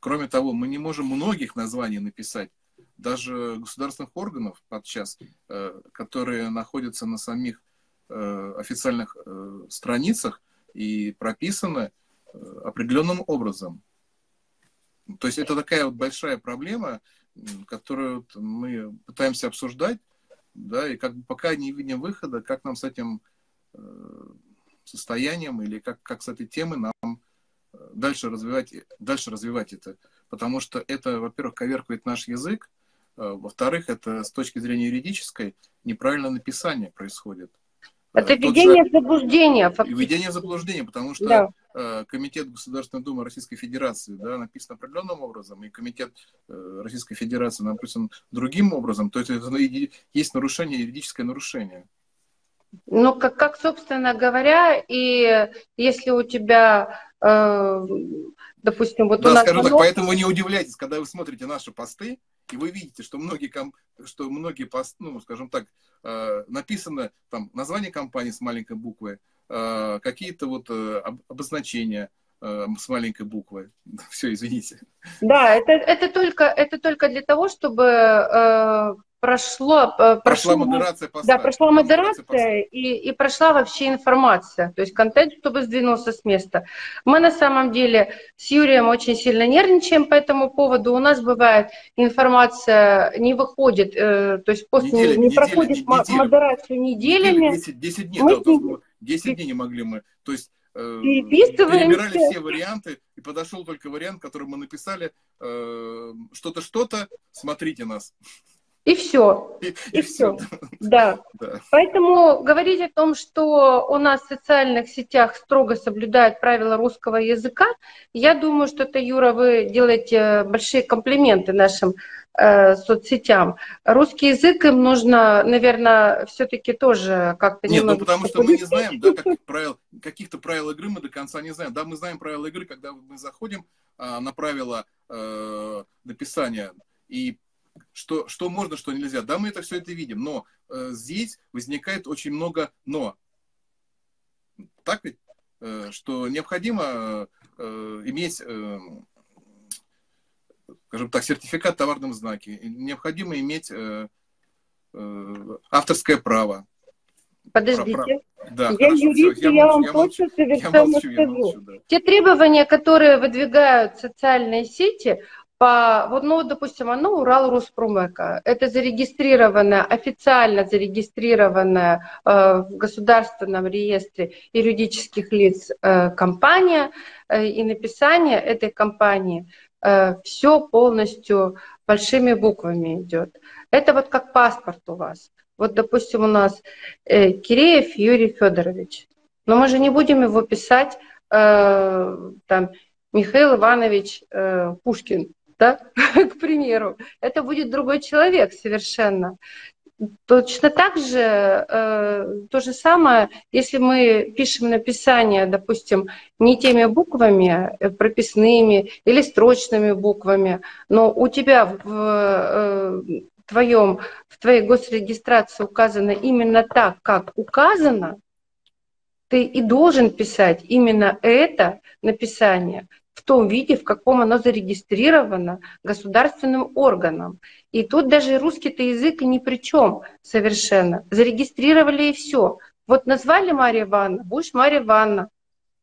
Кроме того, мы не можем многих названий написать, даже государственных органов подчас, э, которые находятся на самих официальных страницах и прописаны определенным образом. То есть это такая вот большая проблема, которую мы пытаемся обсуждать, да, и как бы пока не видим выхода, как нам с этим состоянием или как, как с этой темой нам э, дальше развивать, дальше развивать это. Потому что это, во-первых, коверкует наш язык, э, во-вторых, это с точки зрения юридической неправильное написание происходит. Это введение в заблуждение. Фактически. Введение в заблуждение, потому что да. Э, Комитет Государственной Думы Российской Федерации да, написан определенным образом, и Комитет Российской Федерации написан другим образом, то есть есть нарушение, юридическое нарушение. Ну, как, как, собственно говоря, и если у тебя, э, допустим, вот да, у нас... скажу так, поэтому не удивляйтесь, когда вы смотрите наши посты, и вы видите, что многие, что многие посты, ну, скажем так, э, написано там название компании с маленькой буквы, э, какие-то вот э, обозначения, э, с маленькой буквы. Все, извините. Да, это, это, только, это только для того, чтобы э, прошло, э, прошла модерация поста. Да, прошла модерация и, и прошла вообще информация, то есть контент, чтобы сдвинулся с места. Мы на самом деле с Юрием очень сильно нервничаем по этому поводу. У нас бывает информация не выходит, э, то есть пост неделя, не, не проходит неделя, модерацию неделями. 10, 10 дней, мы да, 10 дней не могли мы. То есть э, перебирали все варианты, и подошел только вариант, который мы написали, что-то, что-то, смотрите нас. И все. И, и, и все. все. Да. да. Поэтому говорить о том, что у нас в социальных сетях строго соблюдают правила русского языка, я думаю, что это, Юра, вы делаете большие комплименты нашим э, соцсетям. Русский язык им нужно, наверное, все-таки тоже как-то Нет, ну потому что мы не знаем, да, как правил, каких-то правил игры мы до конца не знаем. Да, мы знаем правила игры, когда мы заходим а, на правила э, написания и что, что можно, что нельзя. Да, мы это все это видим, но э, здесь возникает очень много но. Так ведь? Э, что необходимо э, иметь, э, скажем так, сертификат в товарном знаке. Необходимо иметь э, э, авторское право. Подождите. Да, я хорошо, юрист, все, я, я вам точно совершенно молчу, скажу. Молчу, да. Те требования, которые выдвигают социальные сети, по, вот, ну, допустим, оно Урал Руспромека. Это зарегистрированная, официально зарегистрированная э, в государственном реестре юридических лиц э, компания, э, и написание этой компании э, все полностью большими буквами идет. Это вот как паспорт у вас. Вот, допустим, у нас э, Киреев Юрий Федорович. Но мы же не будем его писать э, там Михаил Иванович э, Пушкин да, к примеру, это будет другой человек совершенно. Точно так же, э, то же самое, если мы пишем написание, допустим, не теми буквами, э, прописными или строчными буквами, но у тебя в э, твоем, в твоей госрегистрации указано именно так, как указано, ты и должен писать именно это написание в том виде, в каком оно зарегистрировано государственным органом. И тут даже русский-то язык ни при чем совершенно. Зарегистрировали и все. Вот назвали Мария Ивановна, будешь Мария Ивановна.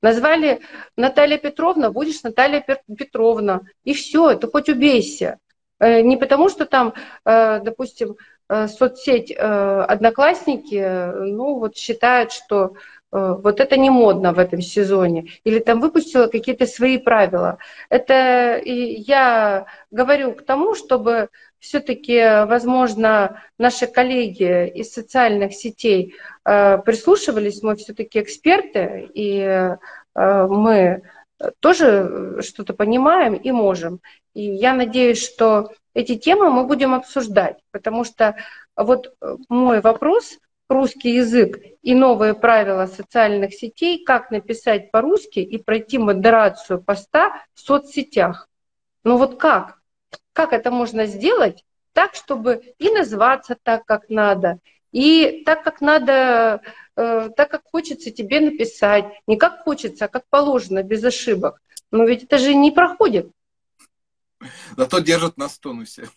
Назвали Наталья Петровна, будешь Наталья Петровна. И все, это хоть убейся. Э, не потому, что там, э, допустим, э, соцсеть Одноклассники, ну вот считают, что вот это не модно в этом сезоне, или там выпустила какие-то свои правила. Это я говорю к тому, чтобы все-таки, возможно, наши коллеги из социальных сетей э, прислушивались, мы все-таки эксперты, и э, мы тоже что-то понимаем и можем. И я надеюсь, что эти темы мы будем обсуждать, потому что вот мой вопрос русский язык и новые правила социальных сетей, как написать по-русски и пройти модерацию поста в соцсетях. Ну вот как? Как это можно сделать так, чтобы и назваться так, как надо, и так, как надо, э, так, как хочется тебе написать. Не как хочется, а как положено, без ошибок. Но ведь это же не проходит. Зато держат нас в тонусе.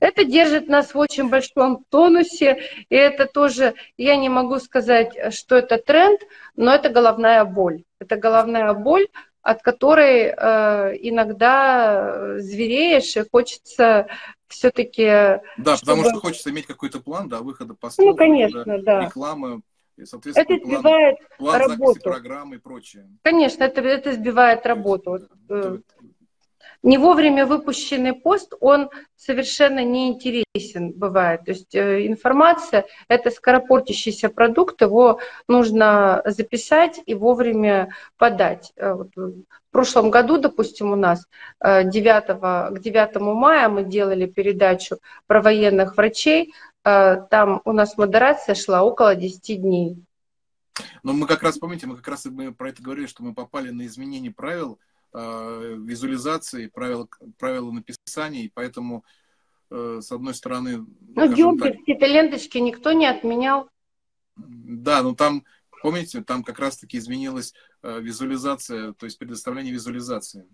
Это держит нас в очень большом тонусе, и это тоже, я не могу сказать, что это тренд, но это головная боль. Это головная боль, от которой э, иногда звереешь, и хочется все-таки... Да, чтобы... потому что хочется иметь какой-то план, да, выхода постов, ну, конечно, да. рекламы, и, соответственно, это сбивает план, план работу. программы и прочее. Конечно, это, это сбивает работу. Да, не вовремя выпущенный пост, он совершенно неинтересен бывает. То есть э, информация – это скоропортящийся продукт, его нужно записать и вовремя подать. Э, в прошлом году, допустим, у нас 9, э, к 9 мая мы делали передачу про военных врачей, там у нас модерация шла около 10 дней. Но мы как раз, помните, мы как раз мы про это говорили, что мы попали на изменение правил Э, визуализации, правила, правила написания, и поэтому, э, с одной стороны... Ну, георгиевские-то ленточки никто не отменял. Да, но там, помните, там как раз-таки изменилась э, визуализация, то есть предоставление визуализации.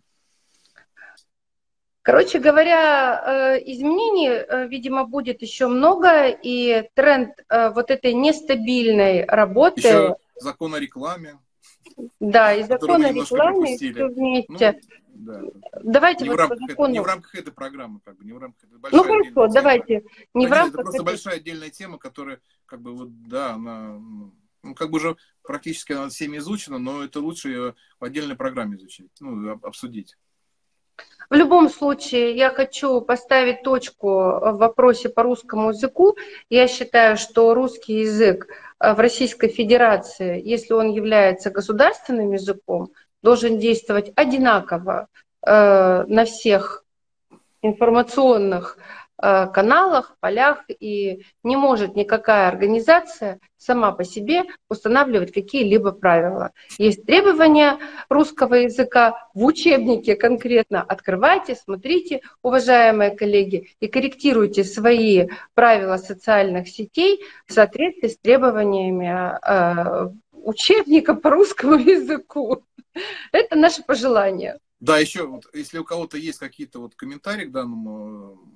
Короче говоря, изменений, видимо, будет еще много, и тренд вот этой нестабильной работы... Еще закон о рекламе. Да, и закон о рекламе все вместе. Ну, да. Давайте не вот в рамках, по закону. Не в рамках этой программы, как бы, не в рамках этой Ну хорошо, давайте. Не в рамках это просто этой... большая отдельная тема, которая, как бы, вот, да, она, ну, как бы уже практически она всеми изучена, но это лучше ее в отдельной программе изучить, ну, обсудить. В любом случае, я хочу поставить точку в вопросе по русскому языку. Я считаю, что русский язык в Российской Федерации, если он является государственным языком, должен действовать одинаково э, на всех информационных Э, каналах, полях, и не может никакая организация сама по себе устанавливать какие-либо правила. Есть требования русского языка в учебнике конкретно. Открывайте, смотрите, уважаемые коллеги, и корректируйте свои правила социальных сетей в соответствии с требованиями э, учебника по русскому языку. Это наше пожелание. Да, еще, вот, если у кого-то есть какие-то вот комментарии к данному Э,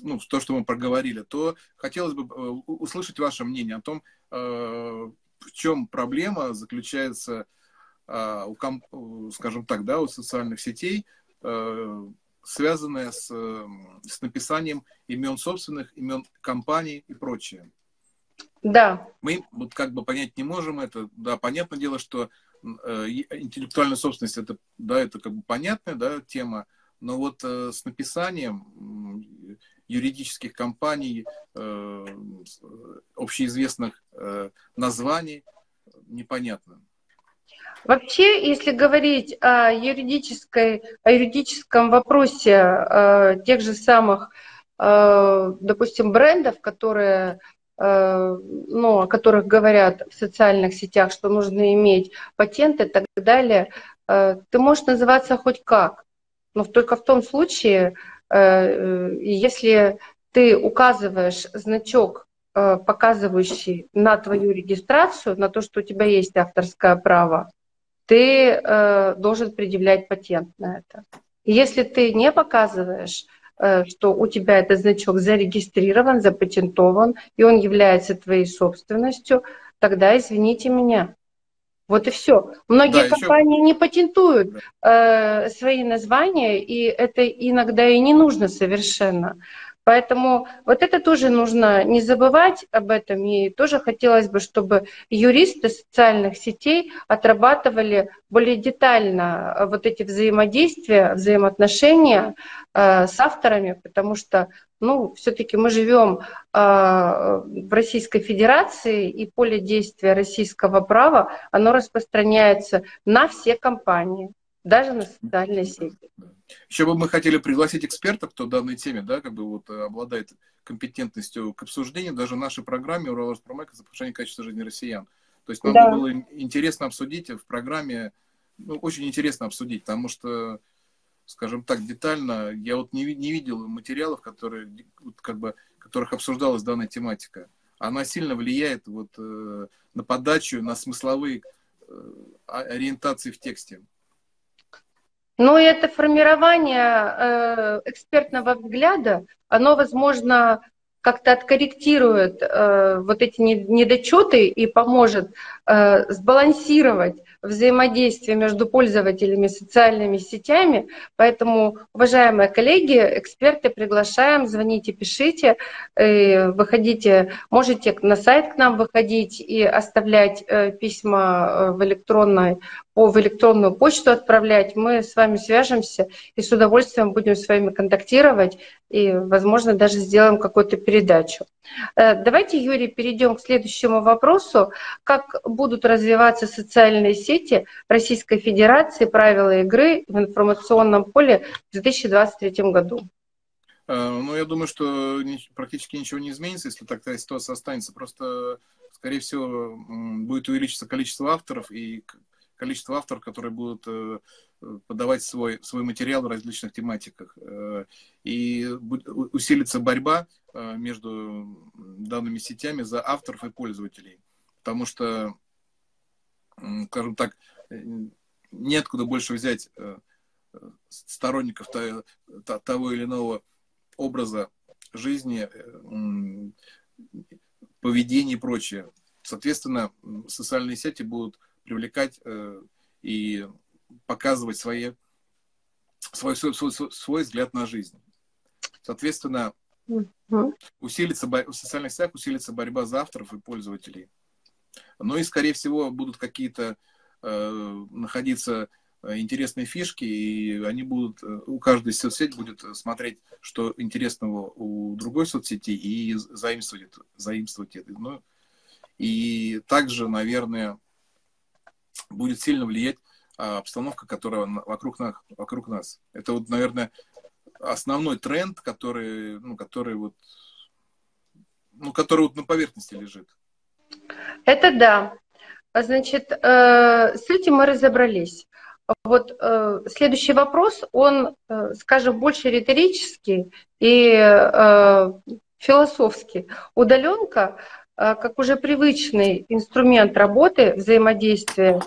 ну, то, что мы проговорили, то хотелось бы э, услышать ваше мнение о том, э, в чем проблема заключается у, скажем так, да, у социальных сетей, связанная с, с написанием имен собственных, имен компаний и прочее. Да. Мы вот как бы понять не можем это. Да, понятное дело, что интеллектуальная собственность это, да, это как бы понятная да, тема, но вот э, с написанием юридических компаний, э, общеизвестных э, названий непонятно. Вообще, если говорить о юридической, о юридическом вопросе э, тех же самых, э, допустим, брендов, которые э, ну, о которых говорят в социальных сетях, что нужно иметь патенты и так далее, э, ты можешь называться хоть как но только в том случае, э, э, если ты указываешь значок, э, показывающий на твою регистрацию, на то, что у тебя есть авторское право, ты должен предъявлять патент на это. Если ты не показываешь, что у тебя этот значок зарегистрирован, запатентован, и он является твоей собственностью, тогда извините меня, вот и все. Многие да, компании еще... не патентуют э, свои названия, и это иногда и не нужно совершенно. Поэтому вот это тоже нужно не забывать об этом. И тоже хотелось бы, чтобы юристы социальных сетей отрабатывали более детально э, вот эти взаимодействия, взаимоотношения э, с авторами, потому что ну, все-таки мы живем э, в Российской Федерации, и поле действия российского права, оно распространяется на все компании, даже на социальные сети. Еще бы мы хотели пригласить экспертов, кто в данной теме, да, как бы вот э, обладает компетентностью к обсуждению, даже в нашей программе Уралроспромека за повышение качества жизни россиян. То есть нам да. было интересно обсудить в программе, ну, очень интересно обсудить, потому что, скажем так, детально я вот не, не видел материалов, которые, как бы, которых обсуждалась данная тематика. Она сильно влияет вот, э, на подачу, на смысловые э, ориентации в тексте. Ну и это формирование э, экспертного взгляда, оно, возможно, как-то откорректирует э, вот эти недочеты и поможет э, сбалансировать взаимодействие между пользователями социальными сетями. Поэтому, уважаемые коллеги, эксперты, приглашаем, звоните, пишите, э, выходите, можете на сайт к нам выходить и оставлять э, письма э, в электронной в электронную почту отправлять, мы с вами свяжемся и с удовольствием будем с вами контактировать и, возможно, даже сделаем какую-то передачу. Э, давайте, Юрий, перейдем к следующему вопросу. Как будут развиваться социальные сети Российской Федерации, правила игры в информационном поле в 2023 году? Э, ну, я думаю, что практически ничего не изменится, если такая ситуация останется. Просто, скорее всего, будет увеличиться количество авторов, и количество авторов, которые будут э, подавать свой, свой материал в различных тематиках. Э, и усилится борьба э, между данными сетями за авторов и пользователей. Потому что, скажем так, неоткуда больше взять сторонников того или иного образа жизни, поведения и прочее. Соответственно, социальные сети будут привлекать э, и показывать свои, свой, свой, свой, свой взгляд на жизнь. Соответственно, усилится, в социальных сетях усилится борьба за авторов и пользователей. Ну и, скорее всего, будут какие-то э, находиться интересные фишки, и они будут, у каждой соцсети будет смотреть, что интересного у другой соцсети, и заимствовать, заимствовать это. Ну, и также, наверное, будет сильно влиять а, обстановка, которая вокруг нас. Вокруг нас. Это вот, наверное, основной тренд, который, ну, который вот, ну, который вот на поверхности лежит. Это да. Значит, э, с этим мы разобрались. Вот э, следующий вопрос, он, э, скажем, больше риторический и философский. Удаленка, как уже привычный инструмент работы, взаимодействия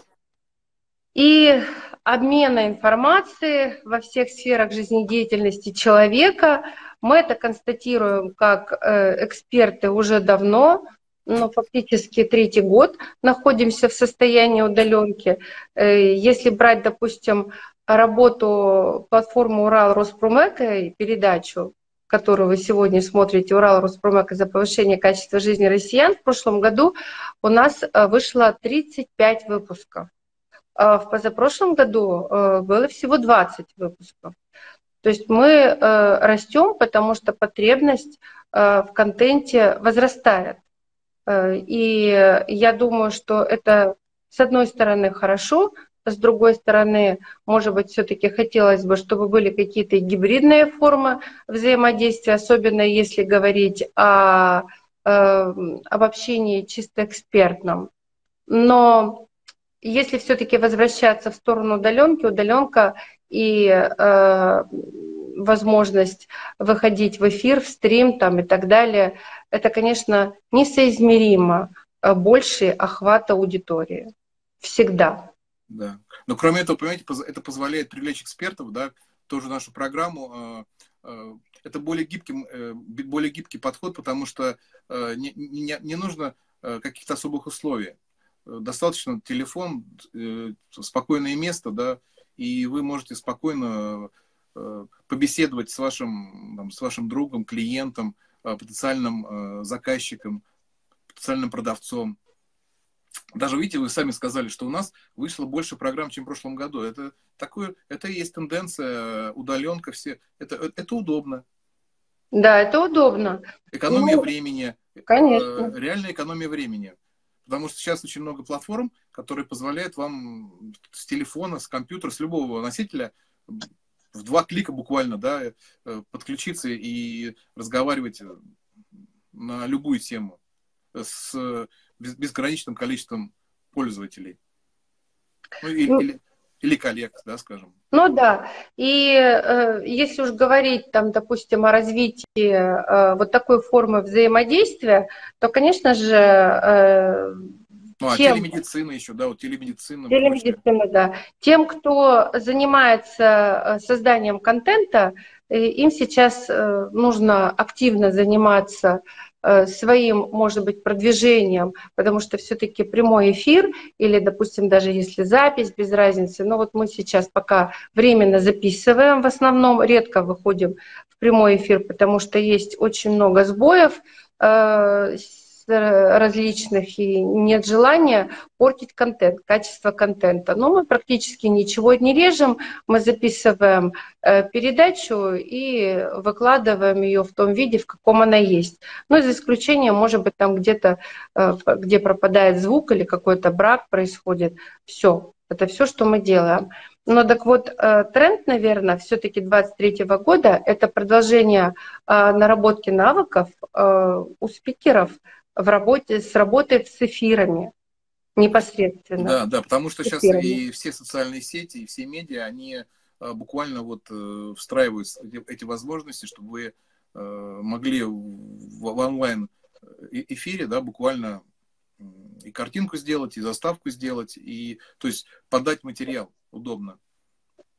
и обмена информацией во всех сферах жизнедеятельности человека. Мы это констатируем как э, эксперты уже давно, но фактически третий год находимся в состоянии удаленки. Э, если брать, допустим, работу платформы Урал Роспромека и передачу, которую вы сегодня смотрите, Урал Роспромека за повышение качества жизни россиян, в прошлом году у нас э, вышло 35 выпусков. А в позапрошлом году э, было всего 20 выпусков. То есть мы э, растем, потому что потребность э, в контенте возрастает. И я думаю, что это, с одной стороны, хорошо, с другой стороны, может быть, все-таки хотелось бы, чтобы были какие-то гибридные формы взаимодействия, особенно если говорить о, об общении чисто экспертном. Но если все-таки возвращаться в сторону удаленки, удаленка и э, возможность выходить в эфир, в стрим там, и так далее, это, конечно, несоизмеримо э, больше охвата аудитории. Всегда. Да. Но кроме этого, понимаете, это позволяет привлечь экспертов, да, тоже нашу программу. Э, э, это более гибкий, более гибкий подход, потому что не, не, не нужно каких-то особых условий достаточно телефон, э, спокойное место, да, и вы можете спокойно э, побеседовать с вашим, там, с вашим другом, клиентом, э, потенциальным заказчиком, потенциальным продавцом. Даже, видите, вы сами сказали, что у нас вышло больше программ, чем в прошлом году. Это такое, это и есть тенденция, удаленка, все. Это, это удобно. Да, это удобно. Экономия ну, времени. Конечно. Реальная экономия времени. Потому что сейчас очень много платформ, которые позволяют вам с телефона, с компьютера, с любого носителя в два клика буквально да, э, подключиться и разговаривать на любую тему с безграничным количеством пользователей. Ну, или, ну, или, или коллег, да, скажем. Ну да, и э, если уж говорить, там, допустим, о развитии э, вот такой формы взаимодействия, то, конечно же, э, ну, а тем, телемедицина еще, да, вот телемедицина. Телемедицина, да. Тем, кто занимается э, созданием контента, э, им сейчас э, нужно активно заниматься своим, может быть, продвижением, потому что все-таки прямой эфир или, допустим, даже если запись, без разницы. Но вот мы сейчас пока временно записываем, в основном редко выходим в прямой эфир, потому что есть очень много сбоев различных, и нет желания портить контент, качество контента. Но мы практически ничего не режем, мы записываем э, передачу и выкладываем ее в том виде, в каком она есть. Ну, за исключением, может быть, там где-то, э, где пропадает звук или какой-то брак происходит. Все, это все, что мы делаем. Но так вот, э, тренд, наверное, все-таки 23 года – это продолжение наработки навыков у спикеров – в работе, с работой с эфирами непосредственно. Да, да, потому что сейчас и все социальные сети, и все медиа, они э, буквально вот э, встраивают эти возможности, чтобы вы э, могли в онлайн эфире, да, буквально и картинку сделать, и заставку сделать, и, то есть, подать материал удобно.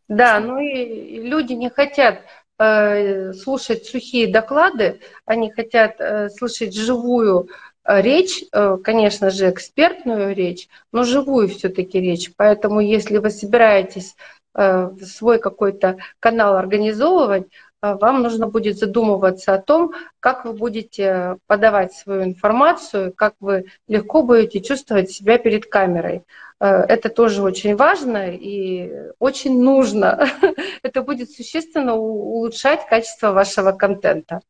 Да, ну и люди не хотят э, слушать сухие доклады, они хотят э, слышать живую речь, э, конечно же, экспертную речь, но живую все-таки речь. Поэтому, если вы собираетесь э, свой какой-то канал организовывать, э, вам нужно будет задумываться о том, как вы будете подавать свою информацию, как вы легко будете чувствовать себя перед камерой. Э, это тоже очень важно и очень нужно. Это будет существенно улучшать качество вашего контента.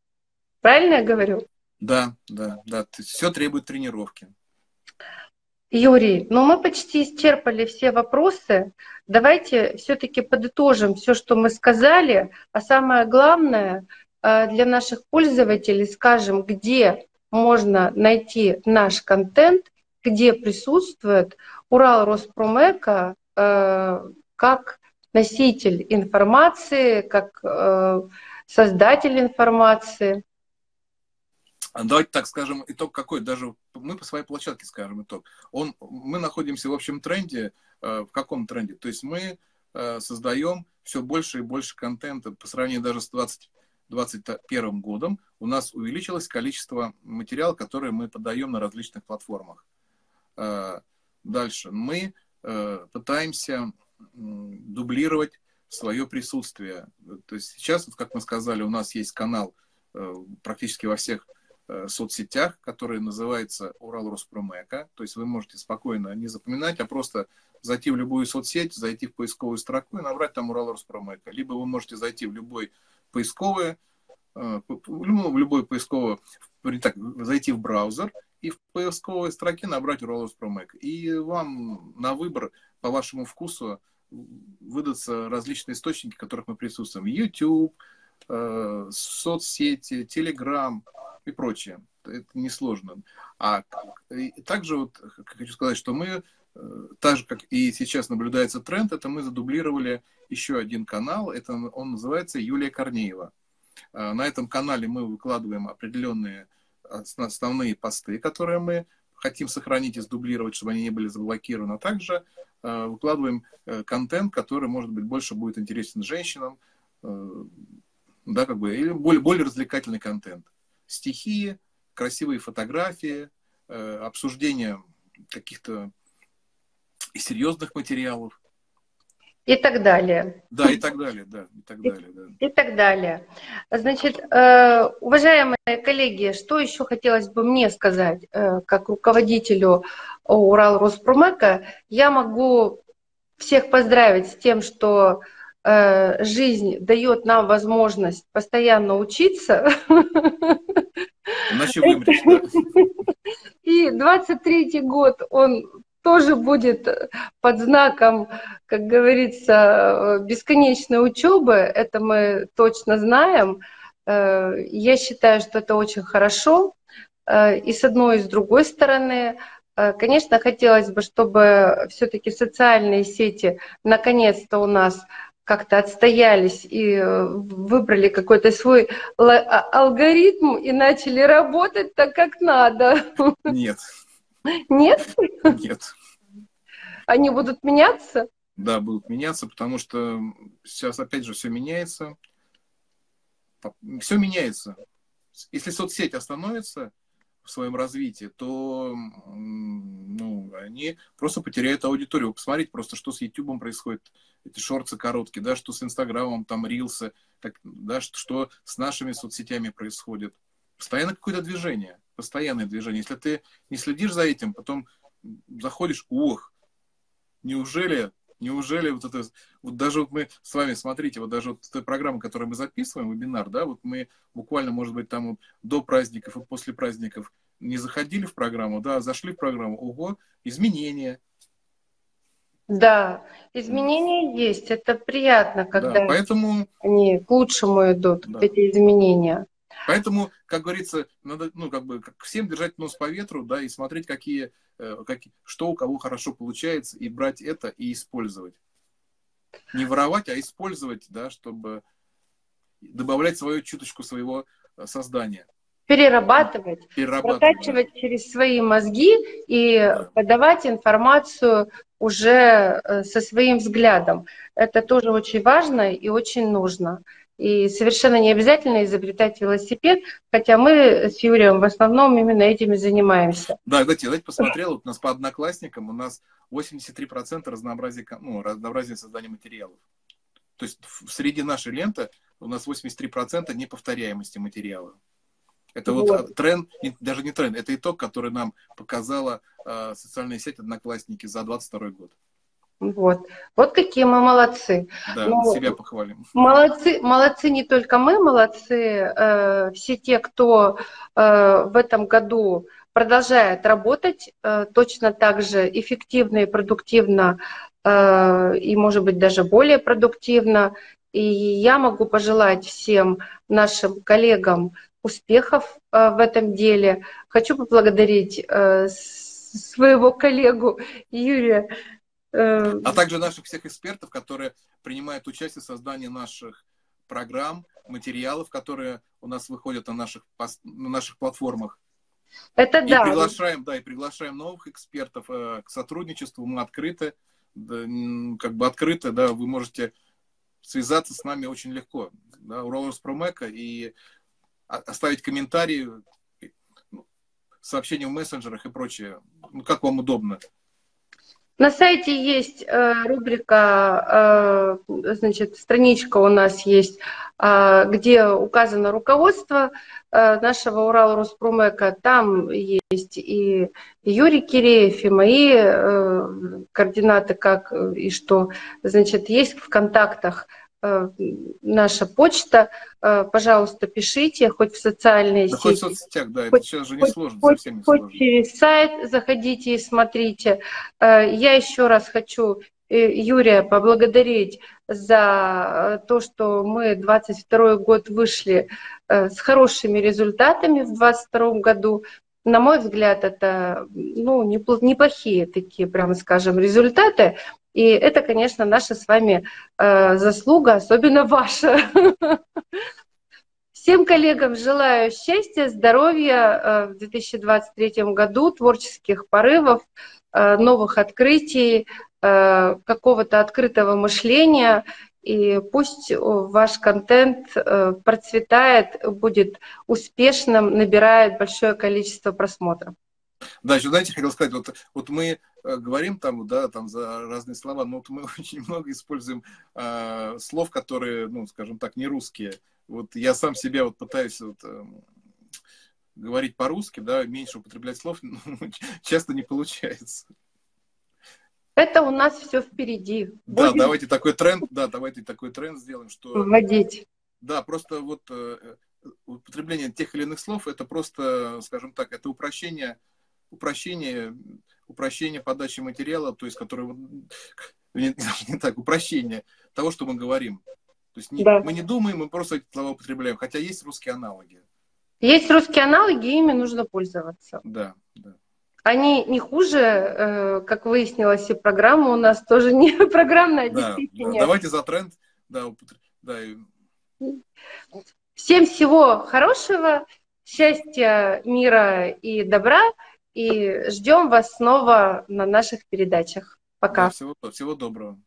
Правильно я говорю? Да, да, да. Все требует тренировки. Юрий, ну мы почти исчерпали все вопросы. Давайте все-таки подытожим все, что мы сказали, а самое главное э, для наших пользователей скажем, где можно найти наш контент, где присутствует Урал Роспромека э, как носитель информации, как э, создатель информации. Давайте так скажем, итог какой, даже мы по своей площадке скажем итог. Он, мы находимся в общем тренде, э, в каком тренде? То есть мы э, создаем все больше и больше контента по сравнению даже с 2021 годом. У нас увеличилось количество материала, которые мы подаем на различных платформах. Э, дальше. Мы пытаемся дублировать свое присутствие. То есть сейчас, как мы сказали, у нас есть канал практически во всех соцсетях, который называется Урал Роспромека. То есть вы можете спокойно не запоминать, а просто зайти в любую соцсеть, зайти в поисковую строку и набрать там Урал Роспромека. Либо вы можете зайти в любой поисковый, э, в любой поисковый, так, зайти в браузер и в поисковой строке набрать Урал Роспромека. И вам на выбор по вашему вкусу выдадутся различные источники, в которых мы присутствуем. YouTube, э, соцсети, Telegram, и прочее. Это несложно. А также вот хочу сказать, что мы, э, так же, как и сейчас наблюдается тренд, это мы задублировали еще один канал, это он называется Юлия Корнеева. Э, на этом канале мы выкладываем определенные основные посты, которые мы хотим сохранить и сдублировать, чтобы они не были заблокированы. А также э, выкладываем контент, который, может быть, больше будет интересен женщинам, да, как бы, или более, более развлекательный контент стихи, красивые фотографии, э, обсуждение каких-то серьезных материалов. И так далее. Да, и так далее, да, и так далее. Да. И, и так далее. Значит, э, уважаемые коллеги, что еще хотелось бы мне сказать, э, как руководителю Урал Роспромека, я могу всех поздравить с тем, что Э, жизнь дает нам возможность постоянно учиться. Иначе вымрешь, да? И 23 год, он тоже будет под знаком, как говорится, бесконечной учебы. Это мы точно знаем. Э, я считаю, что это очень хорошо. Э, и с одной, и с другой стороны, Конечно, хотелось бы, чтобы все-таки социальные сети наконец-то у нас как-то отстоялись и э, выбрали какой-то свой а, алгоритм и начали работать так, как надо. Нет. Нет? Нет. Они будут меняться? Да, будут меняться, потому что сейчас опять же все меняется. Все меняется. Если соцсеть остановится, в своем развитии, то ну, они просто потеряют аудиторию. Посмотрите просто, что с YouTube происходит, эти шорты короткие, да, что с Инстаграмом, там рилсы, так, да, что с нашими соцсетями происходит. Постоянно какое-то движение, постоянное движение. Если ты не следишь за этим, потом заходишь, ох, неужели Неужели вот это, вот даже вот мы с вами, смотрите, вот даже вот эта программа, которую мы записываем, вебинар, да, вот мы буквально, может быть, там вот до праздников и после праздников не заходили в программу, да, зашли в программу, ого, изменения. Да, изменения есть, это приятно, когда да, поэтому... они к лучшему идут, да. эти изменения. Поэтому, как говорится, надо, ну, как бы, как всем держать нос по ветру, да, и смотреть, какие, э, как, что у кого хорошо получается, и брать это и использовать. Не воровать, а использовать, да, чтобы добавлять свою чуточку своего э, создания. Перерабатывать, Перерабатывать прокачивать да. через свои мозги и да. подавать информацию уже э, со своим взглядом. Это тоже очень важно и очень нужно. И совершенно не обязательно изобретать велосипед, хотя мы с Юрием в основном именно этим и занимаемся. Да, кстати, я посмотрел, вот у нас по одноклассникам у нас 83% разнообразия, ну, разнообразия создания материалов. То есть среди нашей ленты у нас 83% неповторяемости материала. Это вот, вот тренд, даже не тренд, это итог, который нам показала э, социальная сеть Одноклассники за 22 год. Вот. Вот какие мы молодцы. Да, ну, себя похвалим. Молодцы, молодцы не только мы, молодцы э, все те, кто э, в этом году продолжает работать э, точно так же эффективно и продуктивно, э, и, может быть, даже более продуктивно. И я могу пожелать всем нашим коллегам успехов э, в этом деле. Хочу поблагодарить своего коллегу Юрия. А также наших всех экспертов, которые принимают участие в создании наших программ, материалов, которые у нас выходят на наших, на наших платформах. Это и да. Приглашаем, да, и приглашаем новых экспертов э, к сотрудничеству. Мы открыты, да, как бы открыты, да, вы можете связаться с нами очень легко. Да, Урал Роспромека и оставить комментарии, ну, сообщения в мессенджерах и прочее. Ну, как вам удобно. На сайте есть э, рубрика, э, значит, страничка у нас есть, э, где указано руководство нашего Урал Роспромека. Там есть и Юрий Киреев, и мои координаты, как и что. Значит, есть в контактах наша почта. Э, пожалуйста, пишите, хоть в социальные да сети. Хоть в соцсетях, да, это сейчас же не сложно, хоть, совсем не хоть сложно. через сайт заходите и смотрите. Э, я еще раз хочу Юрия поблагодарить за то, что мы 22 год вышли с хорошими результатами в 22 году. На мой взгляд, это ну, неплохие такие, прямо скажем, результаты. И это, конечно, наша с вами э, заслуга, особенно ваша. Всем коллегам желаю счастья, здоровья э, в 2023 году, творческих порывов, э, новых открытий, какого-то открытого мышления. И пусть ваш контент процветает, будет успешным, набирает большое количество просмотров. Да, еще, знаете, хотел сказать, вот, вот мы э, говорим там, да, там за разные слова, но вот мы очень много используем э, слов, которые, ну, скажем так, не русские. Вот я сам себя вот пытаюсь вот, э, говорить по-русски, да, меньше употреблять слов, но часто не получается. Это у нас все впереди. Да, Будем... давайте такой тренд, да, давайте такой тренд сделаем, что... Вводить. Да, просто вот э, употребление тех или иных слов, это просто, скажем так, это упрощение упрощение, упрощение подачи материала, то есть, который, не, не так, упрощение того, что мы говорим. То есть не, да. мы не думаем, мы просто эти слова употребляем, хотя есть русские аналоги. Есть русские аналоги, ими нужно пользоваться. Да, да. Они не хуже, э, как выяснилось, и программа у нас тоже не программная, да, да. Давайте за тренд. Да, да. Всем всего хорошего, счастья, мира и добра. И ждем вас снова на наших передачах. Пока. Да, всего, всего доброго.